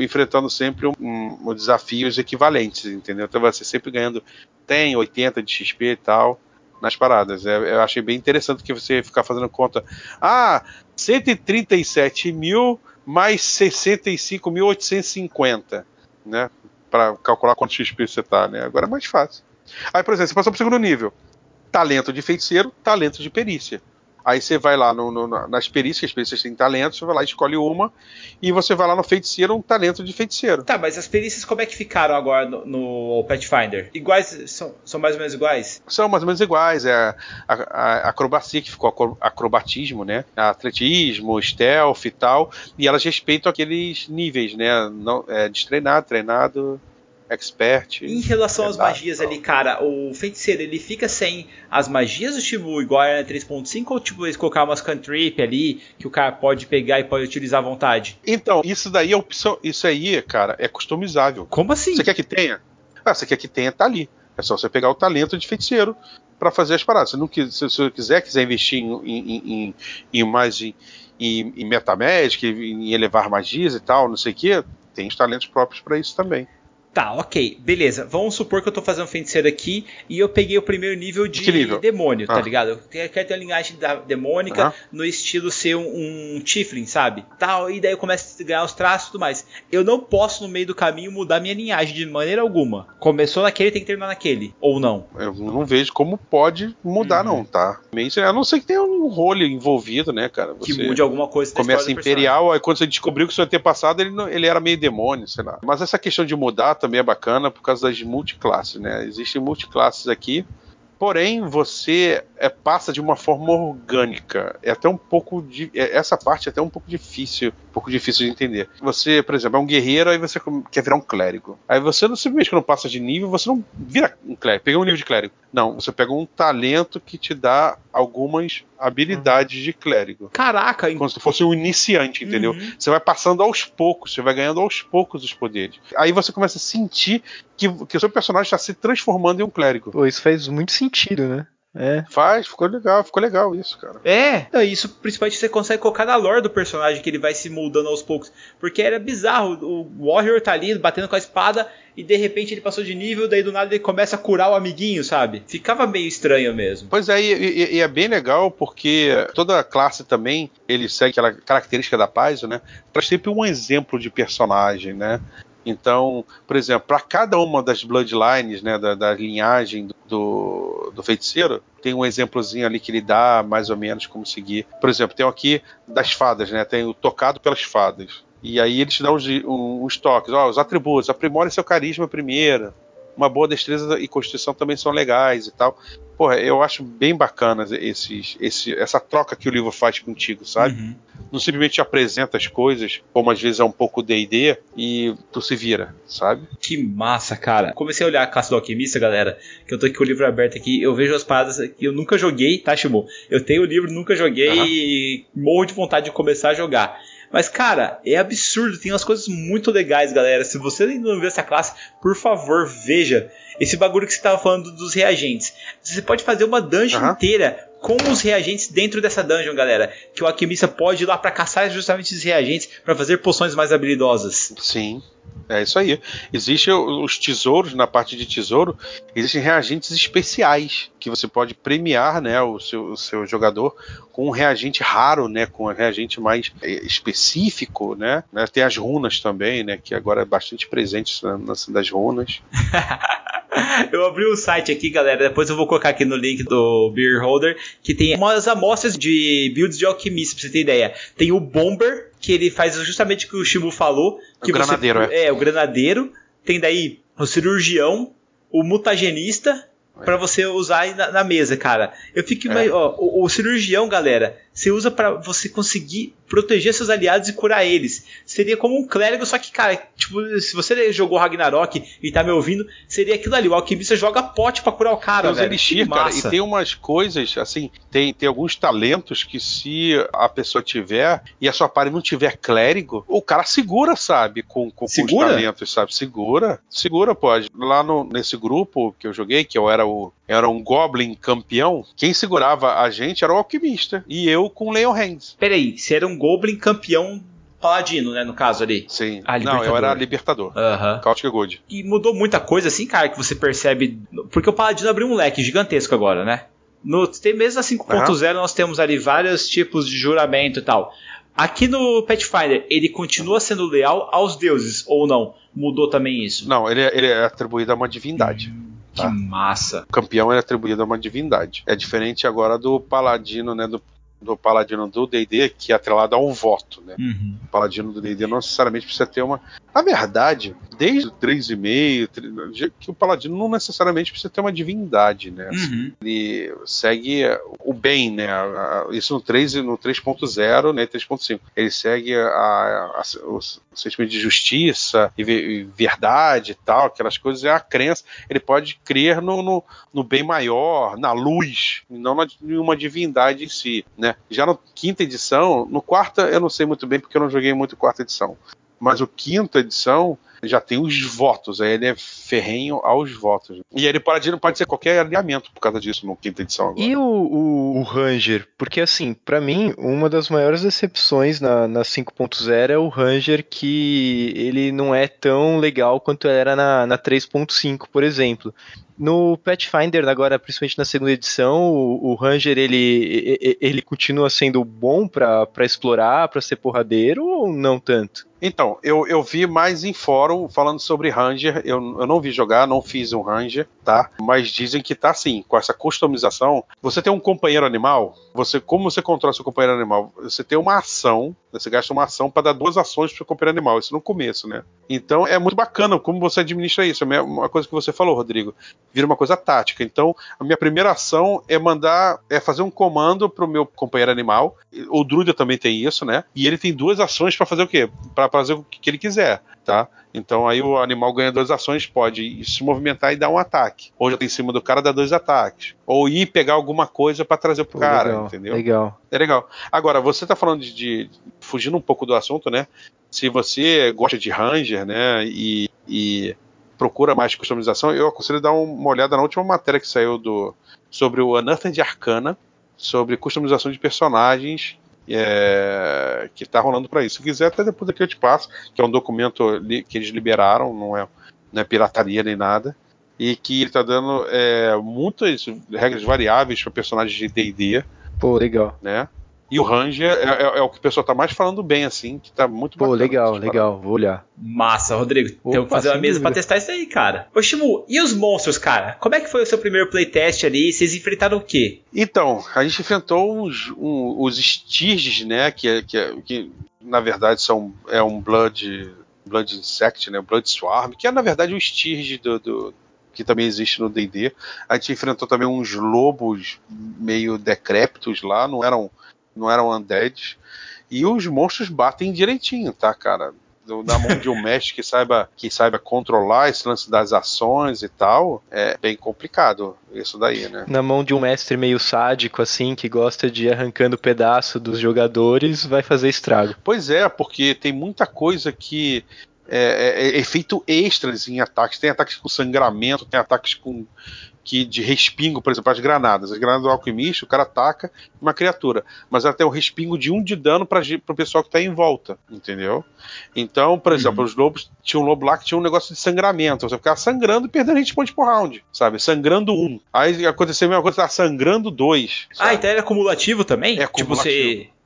enfrentando sempre um, um, desafios equivalentes, entendeu? Então você sempre ganhando tem 80 de XP e tal nas paradas. É, eu achei bem interessante que você ficar fazendo conta. Ah, 137 mil mais 65.850, né? Para calcular quanto XP você tá, né? Agora é mais fácil. Aí, por exemplo, você passou pro segundo nível. Talento de feiticeiro, talento de perícia. Aí você vai lá no, no, nas perícias, as perícias têm talentos, você vai lá escolhe uma, e você vai lá no feiticeiro, um talento de feiticeiro. Tá, mas as perícias como é que ficaram agora no, no Pathfinder? Iguais, são, são mais ou menos iguais? São mais ou menos iguais, é a, a, a acrobacia que ficou acrobatismo, né? Atletismo, stealth e tal, e elas respeitam aqueles níveis, né? Não, é, destreinado, treinado expert. Em relação às Verdade, magias ali, cara, o feiticeiro ele fica sem as magias do tipo igual era 3.5 ou tipo eles colocar umas cantrip ali que o cara pode pegar e pode utilizar à vontade? Então, isso daí é opção. Isso aí, cara, é customizável. Como assim? Você quer que tenha? Ah, você quer que tenha, tá ali. É só você pegar o talento de feiticeiro pra fazer as paradas. Se, não, quis- se você quiser, quiser investir em, em, em, em mais em, em, em Metamagic, em elevar magias e tal, não sei o que, tem os talentos próprios pra isso também. Tá, ok, beleza. Vamos supor que eu tô fazendo feiticeiro aqui e eu peguei o primeiro nível de Que nível? demônio, tá Ah. ligado? Eu quero ter uma linhagem da- demônica Aham. no estilo ser um, um Tiflin, sabe? Tal, e daí eu começo a ganhar os traços e tudo mais. Eu não posso, no meio do caminho, mudar minha linhagem de maneira alguma. Começou naquele, tem que terminar naquele. Ou não. Eu não vejo como pode mudar, Uhum. não, tá? A não ser que tenha um role envolvido, né, cara? Que Você- mude alguma coisa começa imperial, aí quando você descobriu que seu antepassado ele, não- ele era meio demônio, sei lá. Mas essa questão de mudar também é bacana por causa das multiclasses, né? Existem multiclasses aqui, porém você é, passa de uma forma orgânica. É até um pouco de, é- essa parte é até um pouco difícil, um pouco difícil de entender. Você, por exemplo, é um guerreiro, aí você quer virar um clérigo. Aí você não simplesmente quando passa de nível, você não vira um clérigo, pega um nível de clérigo. Não, você pega um talento que te dá algumas habilidades de clérigo Caraca, como se fosse um iniciante, entendeu? Uhum. Você vai passando aos poucos, você vai ganhando aos poucos os poderes. Aí você começa a sentir que, que o seu personagem está se transformando em um clérigo. Pô, isso faz muito sentido, né? É. Faz, ficou legal, ficou legal isso, cara. É, não, isso principalmente você consegue colocar na lore do personagem, que ele vai se moldando aos poucos. Porque era bizarro, o Warrior tá ali batendo com a espada e de repente ele passou de nível, daí do nada ele começa a curar o amiguinho, sabe? Ficava meio estranho mesmo. Pois é, e, e- e é bem legal porque toda classe também, ele segue aquela característica da paz, né? Traz sempre um exemplo de personagem, né? Então, por exemplo, para cada uma das bloodlines, né, da, da linhagem do, do feiticeiro, tem um exemplozinho ali que ele dá mais ou menos como seguir. Por exemplo, tem aqui das fadas, né? Tem o tocado pelas fadas. E aí eles te dão uns, uns toques, ó, os atributos, aprimore seu carisma primeiro. Uma boa destreza e constituição também são legais e tal. Porra, eu acho bem bacana esses, esse, essa troca que o livro faz contigo, sabe? Uhum. Não simplesmente te apresenta as coisas, como às vezes é um pouco D&D, e tu se vira, sabe? Que massa, cara. Comecei a olhar a classe do alquimista, galera, que eu tô aqui com o livro aberto aqui, eu vejo as paradas que eu nunca joguei, tá, Shimu? Eu tenho o livro, nunca joguei Aham. e morro de vontade de começar a jogar. Mas, cara, é absurdo, tem umas coisas muito legais, galera. Se você ainda não viu essa classe, por favor, veja. Esse bagulho que você tava falando dos reagentes. Você pode fazer uma dungeon Aham. inteira com os reagentes dentro dessa dungeon, galera. Que o alquimista pode ir lá pra caçar justamente esses reagentes pra fazer poções mais habilidosas. Sim, é isso aí. Existem os tesouros, na parte de tesouro, existem reagentes especiais que você pode premiar né, o, seu, o seu jogador com um reagente raro, né, com um reagente mais eh, específico. Né, né. Tem as runas também, né, que agora é bastante presente na, na das runas. Eu abri o site aqui, galera. Depois eu vou colocar aqui no link do Beer Holder. Que tem umas amostras de builds de alquimista, pra você ter ideia. Tem o Bomber, que ele faz justamente o que o Shimu falou. Que O granadeiro, você, é. o granadeiro. Tem daí o cirurgião, o mutagenista. Pra você usar aí na, na mesa, cara. Eu fico É. ó, o, o cirurgião, galera, você usa pra você conseguir proteger seus aliados e curar eles. Seria como um clérigo, só que, cara, tipo, se você jogou Ragnarok e tá me ouvindo, seria aquilo ali. O alquimista joga pote pra curar o cara, Tem velho. elixir, cara, e tem umas coisas, assim, tem, tem alguns talentos que se a pessoa tiver e a sua party não tiver clérigo, o cara segura, sabe, com, com, com os Segura? talentos, sabe? Segura, segura, pode. Lá no, nesse grupo que eu joguei, que eu era o era um Goblin campeão, quem segurava a gente era o alquimista. E eu com Leon Hands. Peraí, você era um Goblin campeão paladino, né, no caso ali. Sim. Ah, não, eu era Libertador. libertador. Aham. Caustic Good. E mudou muita coisa assim, cara, que você percebe. Porque o Paladino abriu um leque gigantesco agora, né? No tem mesmo a 5.0 nós temos ali vários tipos de juramento e tal. Aqui no Pathfinder, ele continua sendo leal aos deuses, ou não? Mudou também isso? Não, ele, é- ele é atribuído a uma divindade. Que Tá. massa. O campeão é atribuído a uma divindade. É diferente agora do paladino, né? Do, do paladino do D&D, que é atrelado a um voto, né? Uhum. O paladino do D&D não necessariamente precisa ter uma... Na verdade, desde o 3,5, que o paladino não necessariamente precisa ter uma divindade, né? Uhum. Ele segue o bem, né? Isso no 3 no 3.0, né? 3.5. Ele segue a, a, o sentimento de justiça e verdade e tal, aquelas coisas, é a crença. Ele pode crer no, no, no bem maior, na luz, não na, em uma divindade em si, né? Já na quinta edição, no quarta eu não sei muito bem porque eu não joguei muito quarta edição, mas o quinta edição já tem os votos, aí ele é ferrenho aos votos. E ele pode, não pode ser qualquer alinhamento por causa disso no quinta edição agora. E o, o, o Ranger? Porque assim, para mim, uma das maiores decepções na, na 5.0 é o Ranger que ele não é tão legal quanto era na, na 3.5, por exemplo. No Pathfinder, agora, principalmente na segunda edição, o, o Ranger ele, ele continua sendo bom para explorar, para ser porradeiro ou não tanto? Então, eu, eu vi mais em fórum falando sobre Ranger. Eu, eu não vi jogar, não fiz um Ranger, tá? Mas dizem que tá assim, com essa customização. Você tem um companheiro animal, você como você controla seu companheiro animal? Você tem uma ação, você gasta uma ação para dar duas ações pro seu companheiro animal, isso no começo, né? Então é muito bacana como você administra isso. É uma coisa que você falou, Rodrigo. Vira uma coisa tática. Então, a minha primeira ação é mandar, é fazer um comando pro meu companheiro animal. O Druida também tem isso, né? E ele tem duas ações para fazer o quê? Para fazer o que ele quiser, tá? Então aí o animal ganha duas ações, pode se movimentar e dar um ataque. Ou já tem em cima do cara, dá dois ataques. Ou ir pegar alguma coisa para trazer pro Pô, cara, legal, entendeu? Legal. É legal. Agora, você tá falando de, de, Fugindo um pouco do assunto, né? Se você gosta de Ranger, né? E, e procura mais customização, eu aconselho dar uma olhada na última matéria que saiu do sobre o Unearthed Arcana, sobre customização de personagens é, que está rolando para isso. Se quiser, até depois aqui eu te passo, que é um documento que eles liberaram, não é, não é pirataria nem nada, e que ele está dando é, muitas regras variáveis para personagens de D&D. Pô, legal. Né? E o Ranger é, é, é, o que o pessoal tá mais falando bem, assim, que tá muito Pô, bacana. Legal, legal, vou olhar. Massa, Rodrigo. Opa, Tem que fazer uma mesa pra testar isso aí, cara. Ô, Shimu, e os monstros, cara? Como é que foi o seu primeiro playtest ali? Vocês enfrentaram o quê? Então, a gente enfrentou os, um, os Stirges, né? Que, que, que na verdade são é um Blood. Blood Insect, né? Blood Swarm, que é na verdade o Stirge do, do que também existe no D&D. A gente enfrentou também uns lobos meio decrépitos lá, não eram não eram undead. E os monstros batem direitinho, tá, cara? na mão de um mestre que saiba, que saiba controlar esse lance das ações e tal, é bem complicado isso daí, né? Na mão de um mestre meio sádico, assim, que gosta de ir arrancando pedaço dos jogadores, vai fazer estrago. Pois é, porque tem muita coisa que é, é, é efeito extras em ataques. Tem ataques com sangramento, tem ataques com que de respingo, por exemplo, as granadas. As granadas do alquimista, o cara ataca uma criatura, mas ela tem um respingo de um de dano para o pessoal que está em volta, entendeu? Então, por exemplo, uhum. os lobos, tinha um lobo lá que tinha um negócio de sangramento, você ficava sangrando e perdendo hit point por round, sabe? Sangrando um. Aí aconteceu a mesma coisa, tá sangrando dois. Sabe? Ah, então ele é cumulativo também? É tipo,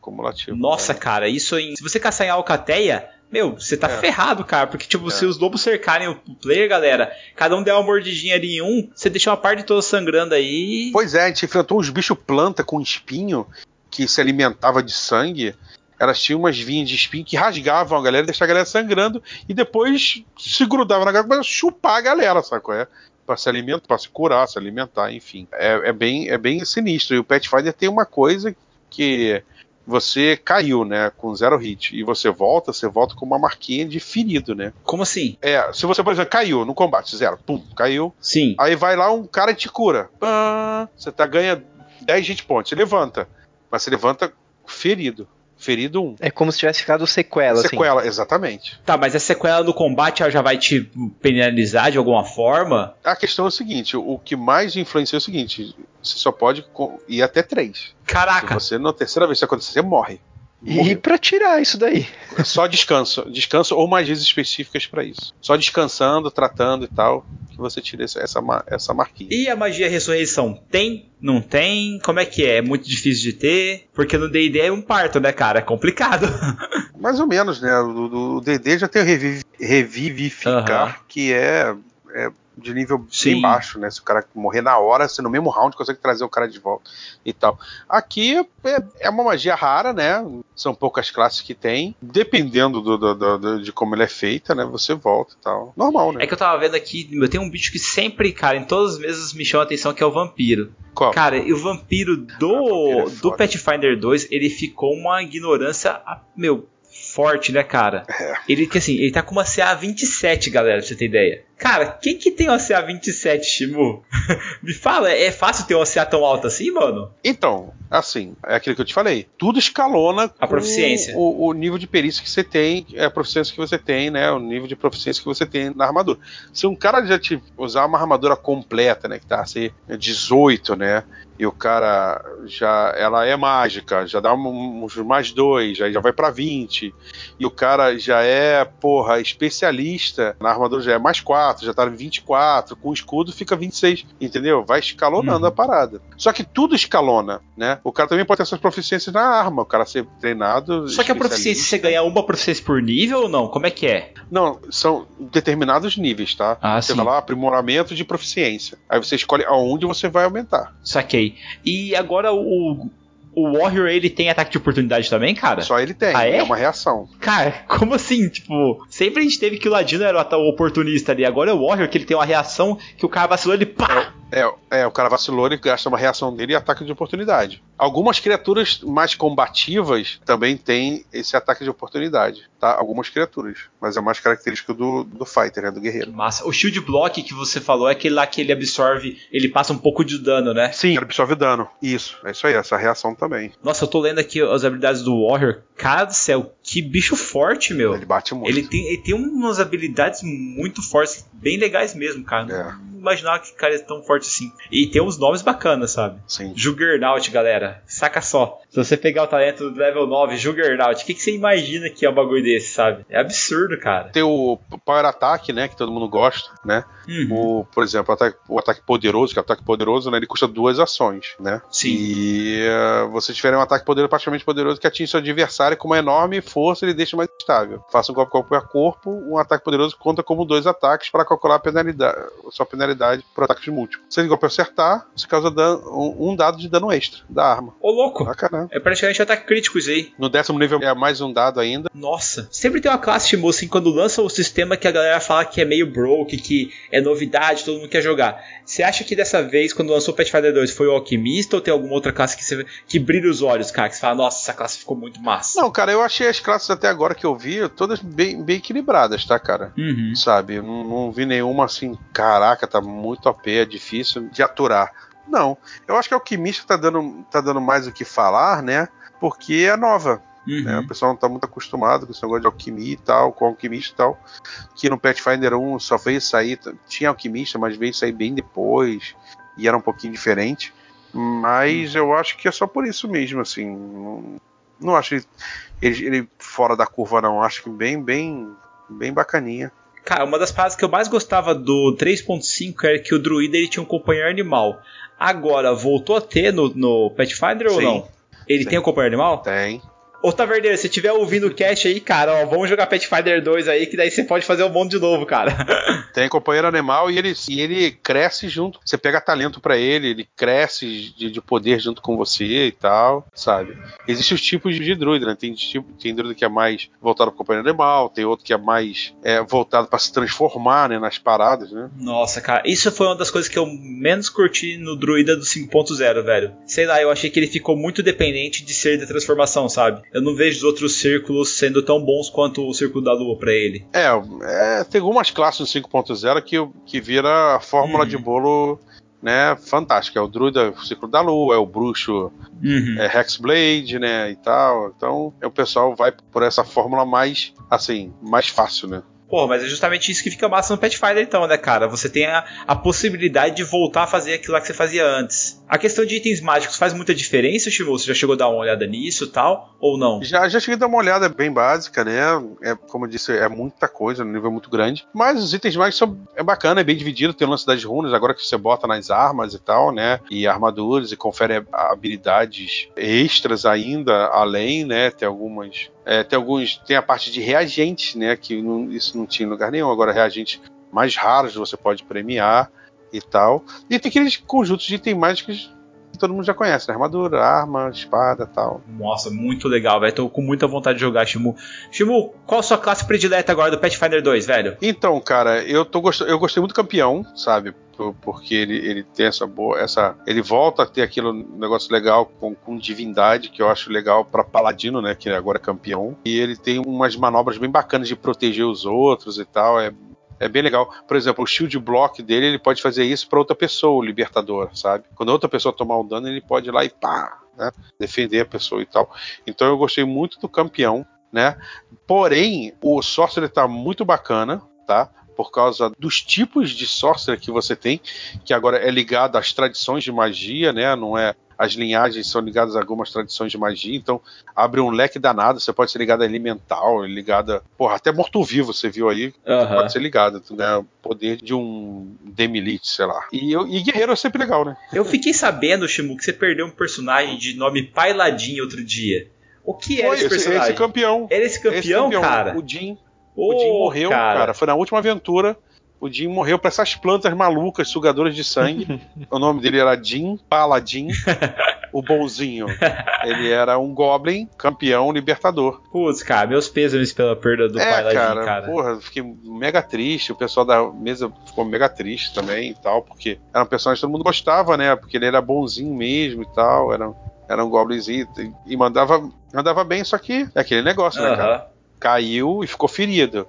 cumulativo. Tipo, você... Nossa, cara, isso em... Se você caçar em Alcateia, meu, você tá é. ferrado, cara. Porque, tipo, é. se os lobos cercarem o player, galera, cada um der uma mordidinha ali em um, você deixa uma parte toda sangrando aí. Pois é, a gente enfrentou uns bichos planta com espinho que se alimentava de sangue. Elas tinham umas vinhas de espinho que rasgavam a galera, deixavam a galera sangrando e depois se grudavam na galera para chupar a galera, sacou? É? Pra se alimentar, pra se curar, se alimentar, enfim. É, é, bem, é bem sinistro. E o Pathfinder tem uma coisa que você caiu, né, com zero hit, e você volta, você volta com uma marquinha de ferido, né? Como assim? É, se você, por exemplo, caiu no combate, zero, pum, caiu. Sim. Aí vai lá um cara e te cura. Pã, você tá, ganha 10 hit points, você levanta. Mas você levanta ferido ferido 1. É como se tivesse ficado sequela. Assim. Sequela, assim. exatamente. Tá, mas a sequela do combate ela já vai te penalizar de alguma forma? A questão é o seguinte: o que mais influencia é o seguinte: você só pode ir até 3. Caraca! Se você na terceira vez que acontecer, você morre. E para tirar isso daí? Só descanso. Descanso ou magias específicas para isso. Só descansando, tratando e tal, que você tira essa, essa marquinha. E a magia ressurreição? Tem? Não tem? Como é que é? É muito difícil de ter? Porque no DD é um parto, né, cara? É complicado. Mais ou menos, né? O DD já tem o reviv revivificar, uhum. que é, é de nível Sim. bem baixo, né? Se o cara morrer na hora, você no mesmo round consegue trazer o cara de volta e tal. Aqui é, é uma magia rara, né? São poucas classes que tem. Dependendo do, do- do- de como ele é feita, né? Você volta e tal. Normal, né? É que eu tava vendo aqui, meu, tem um bicho que sempre, cara, em todas as mesas me chama a atenção, que é o vampiro. Qual? Cara, e o vampiro do, Ah, vampiro é do. Pathfinder 2, ele ficou uma ignorância, meu, forte, né, cara? É. Ele que assim, ele tá com uma CA 27, galera, pra você ter ideia. Cara, quem que tem uma CA 27, Shimu? Me fala, é fácil ter uma CA tão alta assim, mano? Então, assim, é aquilo que eu te falei. Tudo escalona A proficiência. O, o nível de perícia que você tem, é a proficiência que você tem, né? O nível de proficiência que você tem na armadura. Se um cara já te usar uma armadura completa, né? Que tá assim, 18, né? E o cara já. Ela é mágica, já dá um- uns mais dois, aí já vai pra 20. E o cara já é, porra, especialista na armadura, já é mais 4, já tá em 24. Com o escudo fica 26, entendeu? Vai escalonando Uhum. a parada. Só que tudo escalona, né? O cara também pode ter suas proficiências na arma, o cara ser treinado. Só que a proficiência, você ganha uma proficiência por nível ou não? Como é que é? Não, são determinados níveis, tá? Ah, você sim. vai lá, aprimoramento de proficiência. Aí você escolhe aonde você vai aumentar. Saquei. E agora o, o Warrior, ele tem ataque de oportunidade também, cara? Só ele tem, Ah, é? é uma reação. Cara, como assim? Tipo, sempre a gente teve que o Ladino era o oportunista ali. Agora é o Warrior que ele tem uma reação que o cara vacilou, ele pá! É, é, o cara vacilou, ele gasta uma reação dele e ataque de oportunidade. Algumas criaturas mais combativas também têm esse ataque de oportunidade, tá? Algumas criaturas. Mas é mais característico do, do fighter, né? Do guerreiro. Massa. O Shield Block que você falou é aquele lá que ele absorve, ele passa um pouco de dano, né? Sim, ele absorve dano. Isso, é isso aí, essa reação também. Nossa, eu tô lendo aqui as habilidades do Warrior. Cara do céu, que bicho forte, meu. Ele bate muito. Ele tem, ele tem umas habilidades muito fortes, bem legais mesmo, cara. É. Não imaginava que o cara é tão forte assim. E tem uns nomes bacanas, sabe? Sim. Juggernaut, galera. Saca só. Se você pegar o talento do level 9, Juggernaut, o que, que você imagina que é um bagulho desse, sabe? É absurdo, cara. Tem o Power Attack, né? Que todo mundo gosta, né? Uhum. O, por exemplo, o ataque, o ataque poderoso, que é o ataque poderoso, né? Ele custa duas ações, né? Sim. E eh, você tiver um ataque poderoso, praticamente poderoso que atinge seu adversário com uma enorme força, ele deixa mais estável. Faça um golpe corpo a corpo, um ataque poderoso conta como dois ataques para calcular a penalidade, sua penalidade por ataques múltiplos. Se o golpe acertar, você causa dano- um, um dado de dano extra da arma. Ô, louco. Bacana. É praticamente um ataque crítico isso aí. No décimo nível é mais um dado ainda. Nossa. Sempre tem uma classe Shimu, assim, quando lança o sistema que a galera fala que é meio broke, que é novidade, todo mundo quer jogar. Você acha que dessa vez, quando lançou o Pathfinder 2, foi o Alquimista ou tem alguma outra classe que, você, que brilha os olhos, cara? Que você fala, nossa, essa classe ficou muito massa. Não, cara, eu achei as classes até agora que eu vi todas bem, bem equilibradas, tá, cara? Uhum. sabe? Não, não vi nenhuma assim, caraca, tá muito OP, é difícil de aturar. Não, eu acho que a Alquimista tá dando, tá dando mais o que falar, né? Porque é nova, Uhum. né? O pessoal não tá muito acostumado com esse negócio de alquimia e tal, com alquimista e tal. Que no Pathfinder 1 só veio sair, tinha alquimista, mas veio sair bem depois e era um pouquinho diferente. Mas eu acho que é só por isso mesmo, assim. Não, não acho ele, ele, ele fora da curva, não. Acho que bem, bem, bem bacaninha. Cara, uma das paradas que eu mais gostava do 3.5 era que o druida ele tinha um companheiro animal. Agora, voltou a ter no, no Pathfinder ou Sim. não? Ele Sim. tem um companheiro animal? Tem. Ô Taverneiro, se tiver ouvindo o cast aí, cara, ó, vamos jogar Pathfinder 2 aí, que daí você pode fazer o mundo de novo, cara. Tem companheiro animal e ele, e ele cresce junto. Você pega talento pra ele, ele cresce de, de poder junto com você e tal, sabe? Existem os tipos de druida, né? Tem, tipo, tem druida que é mais voltado pro companheiro animal, tem outro que é mais é, voltado pra se transformar né, nas paradas, né? Nossa, cara, isso foi uma das coisas que eu menos curti no druida do 5.0, velho. Sei lá, eu achei que ele ficou muito dependente de ser da transformação, sabe? Eu não vejo os outros círculos sendo tão bons quanto o círculo da lua pra ele. É, é, tem algumas classes no 5.0 que, que vira a fórmula Uhum. de bolo né, fantástica. É o druida, o ciclo da lua, é o bruxo Uhum. é, Hexblade, né, e tal. Então, é, o pessoal vai por essa fórmula mais, assim, mais fácil, né? Pô, mas é justamente isso que fica massa no Pathfinder então, né, cara? Você tem a, a possibilidade de voltar a fazer aquilo lá que você fazia antes. A questão de itens mágicos faz muita diferença, Chivo? Você já chegou a dar uma olhada nisso tal? Ou não? Já, já cheguei a dar uma olhada bem básica, né? É, como eu disse, é muita coisa, no nível muito grande. Mas os itens mágicos são é bacana, é bem dividido. Tem o lance das runas, agora que você bota nas armas e tal, né? E armaduras e confere habilidades extras ainda, além, né? Tem algumas. É, tem alguns. Tem a parte de reagentes, né? Que não- isso não tinha em lugar nenhum. Agora, reagente mais raros você pode premiar e tal. E tem aqueles conjuntos de itens mágicos todo mundo já conhece, né? Armadura, arma, espada tal. Nossa, muito legal, velho. Tô com muita vontade de jogar, Shimu. Shimu, qual a sua classe predileta agora do Pathfinder 2, velho? Então, cara, eu, tô gost... eu gostei muito do campeão, sabe? Porque ele, ele tem essa boa. Essa, ele volta a ter aquele negócio legal com, com divindade, que eu acho legal para Paladino, né? Que agora é campeão. E ele tem umas manobras bem bacanas de proteger os outros e tal. É é bem legal. Por exemplo, o shield block dele, ele pode fazer isso para outra pessoa, o libertador, sabe? Quando outra pessoa tomar o dano, ele pode ir lá e pá, né? defender a pessoa e tal. Então eu gostei muito do campeão, né? Porém, o sorcerer tá muito bacana, tá? por causa dos tipos de sorcerer que você tem, que agora é ligado às tradições de magia, né? Não é as linhagens são ligadas a algumas tradições de magia, então abre um leque danado. Você pode ser ligado a elemental, ligada. Porra, até morto-vivo você viu aí, Aham. pode ser ligado. Né? O poder de um Demilite, sei lá. E, eu- e guerreiro é sempre legal, né? Eu fiquei sabendo, Shimu, que você perdeu um personagem de nome Pailadin outro dia. O que era Foi esse esse, personagem? esse campeão. Era esse campeão, Esse cara? O Jim. Ô, o Jim morreu, cara. Foi na última aventura. O Jim morreu pra essas plantas malucas, sugadoras de sangue. o nome dele era Jim Paladin, o bonzinho. Ele era um Goblin, campeão, libertador. Putz, cara, meus pêsames pela perda do é, Pailadin, cara, cara. porra, fiquei mega triste. O pessoal da mesa ficou mega triste também e tal, porque era um personagem que todo mundo gostava, né? Porque ele era bonzinho mesmo e tal. Era, era um Goblinzinho e, e mandava, mandava bem, só que é aquele negócio, né, cara? Caiu e ficou ferido.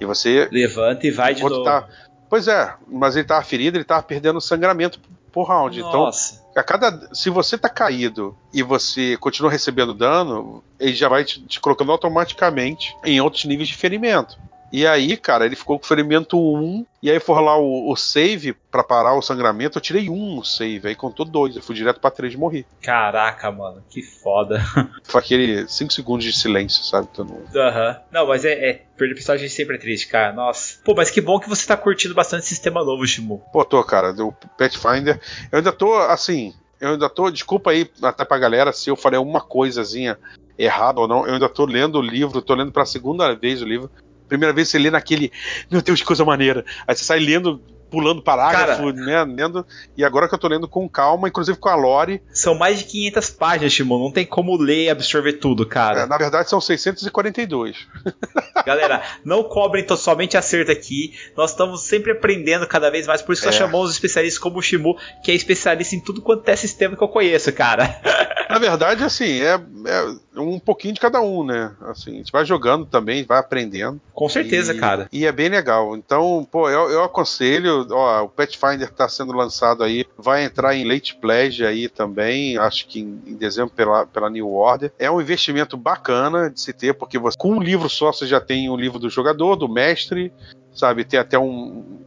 E você Levanta e vai de Enquanto novo. tá- Pois é, mas ele tava ferido, ele tava perdendo sangramento por round. Então, Nossa. a cada. Se você tá caído e você continua recebendo dano, ele já vai te, te colocando automaticamente em outros níveis de ferimento. E aí, cara, ele ficou com ferimento 1, e aí for lá o, o save pra parar o sangramento, eu tirei um no save, aí contou dois, eu fui direto pra 3 e morri. Caraca, mano, que foda. Foi aquele 5 segundos de silêncio, sabe? Mundo. Aham. Não, mas é, é. Perder personagem sempre é triste, cara. Nossa. Pô, mas que bom que você tá curtindo bastante sistema novo, Shimu. Pô, tô, cara, do Pathfinder. Eu ainda tô, assim, eu ainda tô, desculpa aí até pra galera se eu falei uma coisazinha errada ou não. Eu ainda tô lendo o livro, tô lendo pela segunda vez o livro. Primeira vez você lê naquele, meu Deus, que coisa maneira. Aí você sai lendo, pulando parágrafo, né, lendo. E agora que eu tô lendo com calma, inclusive com a Lore, São mais de 500 páginas, Shimu. Não tem como ler e absorver tudo, é, cara. na verdade são 642. Galera, não cobrem somente acerto aqui. Nós estamos sempre aprendendo cada vez mais. Por isso que nós É. chamamos os especialistas como o Shimu, que é especialista em tudo quanto é sistema que eu conheço, cara. Na verdade, assim, é, é um pouquinho de cada um, né? Assim, a gente vai jogando também, vai aprendendo. Com certeza, E- cara. E é bem legal. Então, pô, eu, eu aconselho, ó, o Pathfinder está sendo lançado aí, vai entrar em late pledge aí também, acho que em, em dezembro pela, pela New Order. É um investimento bacana de se ter, porque você, com um livro só você já tem o livro do jogador, do mestre, sabe? Tem até um,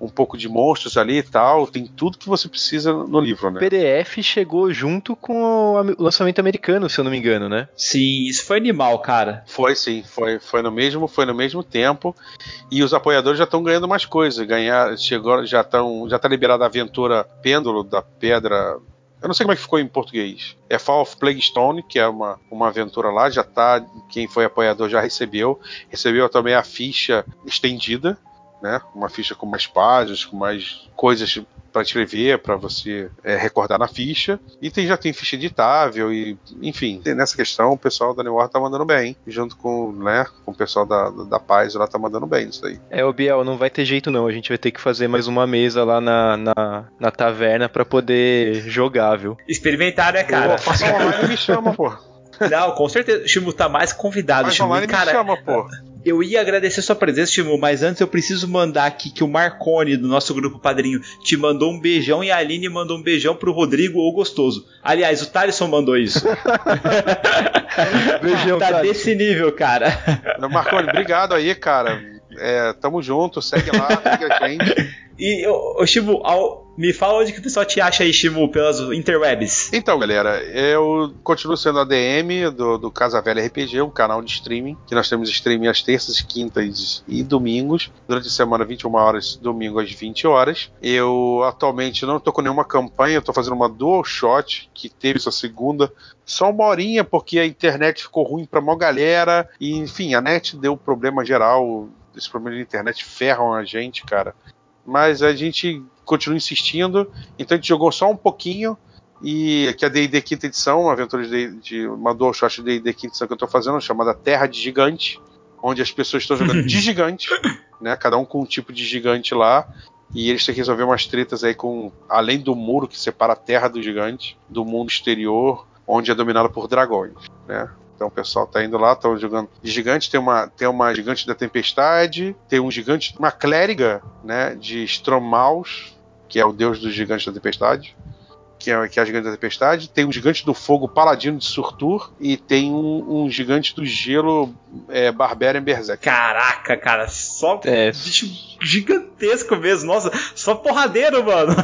um pouco de monstros ali e tal, tem tudo que você precisa no livro, O né? PDF chegou junto com o am- o lançamento americano, se eu não me engano, né? Sim, isso foi animal, cara. Foi sim, foi, foi no mesmo, foi no mesmo tempo. E os apoiadores já estão ganhando mais coisas. Ganhar, chegou, já estão, já tá liberada a aventura Pêndulo da Pedra. Eu não sei como é que ficou em português. É Fall of Plaguestone, que é uma, uma aventura lá, já tá, quem foi apoiador já recebeu. Recebeu também a ficha estendida, né? Uma ficha com mais páginas, com mais coisas para escrever, para você é, recordar na ficha. E tem, já tem ficha editável e, enfim, nessa questão o pessoal da New Order tá mandando bem, junto com, né, com o pessoal da, da Paz lá tá mandando bem isso aí. É, o Biel, não vai ter jeito não. A gente vai ter que fazer mais uma mesa lá na, na, na taverna pra poder jogar, viu? Experimentar, né, cara? Pô, faça online e me chama, pô. Não, com certeza. O Shimu tá mais convidado, Faz Shimu. online e me Cara, chama, pô. Eu ia agradecer sua presença, Shimu, mas antes eu preciso mandar aqui que o Marcone, do nosso grupo padrinho, te mandou um beijão e a Aline mandou um beijão pro Rodrigo ou Gostoso. Aliás, o Thaleson mandou isso. Beijão, tá Thaleson. desse nível, cara. Marconi, obrigado aí, cara. É, tamo junto, segue lá, siga a gente. E, Shimu, ao- me fala onde que o pessoal te acha aí, Shimu, pelas interwebs. Então, galera, eu continuo sendo ADM do, do Casa Velha RPG, um canal de streaming, que nós temos streaming às terças, quintas e domingos, durante a semana 21 horas, domingo às 20 horas. Eu atualmente não tô com nenhuma campanha, tô fazendo uma dual shot, que teve sua segunda, só uma horinha, porque a internet ficou ruim pra maior galera, e enfim, a net deu problema geral, esses problemas de internet ferram a gente, cara. Mas a gente continua insistindo, então a gente jogou só um pouquinho. E que a D&D quinta edição, uma aventura de, de uma dual shot de D&D quinta edição que eu tô fazendo, chamada Terra de Gigante, onde as pessoas estão jogando de gigante, né? Cada um com um tipo de gigante lá. E eles têm que resolver umas tretas aí com. Além do muro que separa a terra do gigante, do mundo exterior, onde é dominado por dragões, né? Então o pessoal tá indo lá, estão jogando de gigante, tem uma, tem uma gigante da tempestade, tem um gigante, uma clériga, né, de Stromaus, que é o deus dos gigantes da tempestade que é, que é a gigante da tempestade, tem um gigante do fogo paladino de Surtur e tem um, um gigante do gelo é, Barbarian Berserk. Caraca, cara, só é. bicho gigantesco mesmo, nossa, só porradeiro, mano.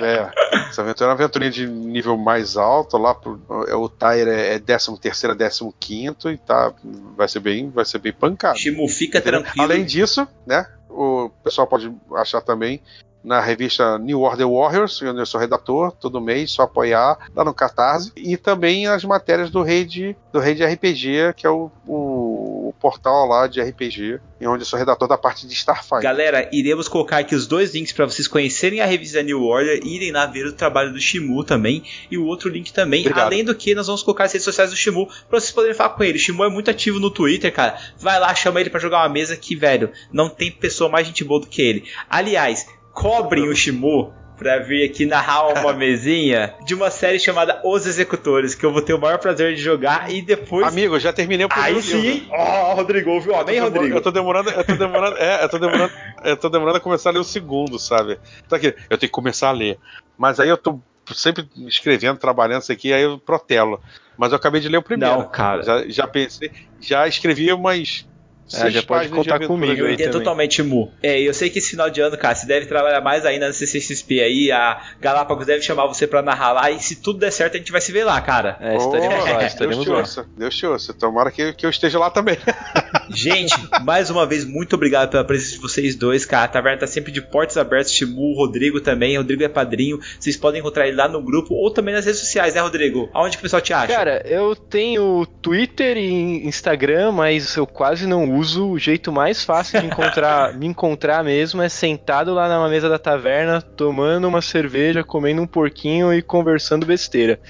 é, essa aventura é uma aventurinha de nível mais alto, lá pro, é, o Tyre é 13 terceiro a 15 quinto e tá, vai ser bem, vai ser bem pancado. Shimu, fica Entendeu? tranquilo. Além disso, né, o pessoal pode achar também na revista New Order Warriors, onde eu sou redator, todo mês, só apoiar lá no Catarse, e também as matérias do Rede do Rede RPG, que é o, o, o, portal lá de RPG, e onde eu sou redator da parte de Starfighter. Galera, iremos colocar aqui os dois links para vocês conhecerem a revista New Order e irem lá ver o trabalho do Shimu também, e o outro link também. Obrigado. Além do que, nós vamos colocar as redes sociais do Shimu para vocês poderem falar com ele. O Shimu é muito ativo no Twitter, cara. Vai lá, chama ele para jogar uma mesa que, velho, não tem pessoa mais gente boa do que ele. Aliás, cobrem o Shimu pra vir aqui narrar uma mesinha de uma série chamada Os Executores, que eu vou ter o maior prazer de jogar e depois. Amigo, já terminei o primeiro Aí sim, ó, oh, Rodrigo, ouviu? Amém, Rodrigo? Eu tô demorando, eu tô demorando, é, eu tô demorando, eu tô demorando a começar a ler o segundo, sabe? Tá aqui, eu tenho que começar a ler. Mas aí eu tô sempre escrevendo, trabalhando isso aqui, aí eu protelo. Mas eu acabei de ler o primeiro. Não, cara. Já, já pensei, já escrevi umas é, já pode contar comigo aí. É totalmente mu. É, eu sei que esse final de ano, cara, você deve trabalhar mais ainda na CCXP aí. A Galápagos deve chamar você pra narrar lá. E se tudo der certo, a gente vai se ver lá, cara. É, estaremos oh, lá, estaremos Deus lá. Te ouça, Deus te ouça. Tomara que, que eu esteja lá também. gente, mais uma vez, muito obrigado pela presença de vocês dois, cara. A taverna tá sempre de portas abertas. Timu, Rodrigo também. Rodrigo é padrinho. Vocês podem encontrar ele lá no grupo ou também nas redes sociais, né, Rodrigo? Aonde que o pessoal te acha? Cara, eu tenho Twitter e Instagram, mas eu quase não uso. O jeito mais fácil de encontrar, me encontrar mesmo é sentado lá na mesa da taverna, tomando uma cerveja, comendo um porquinho e conversando besteira.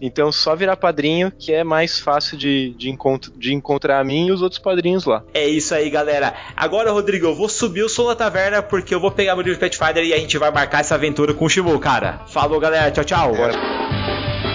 Então só virar padrinho que é mais fácil de, de, encontro, de encontrar a mim e os outros padrinhos lá. É isso aí, galera. Agora, Rodrigo, eu vou subir o som da taverna porque eu vou pegar meu livro Pathfinder e a gente vai marcar essa aventura com o Shimu, cara. Falou, galera. Tchau, tchau. É.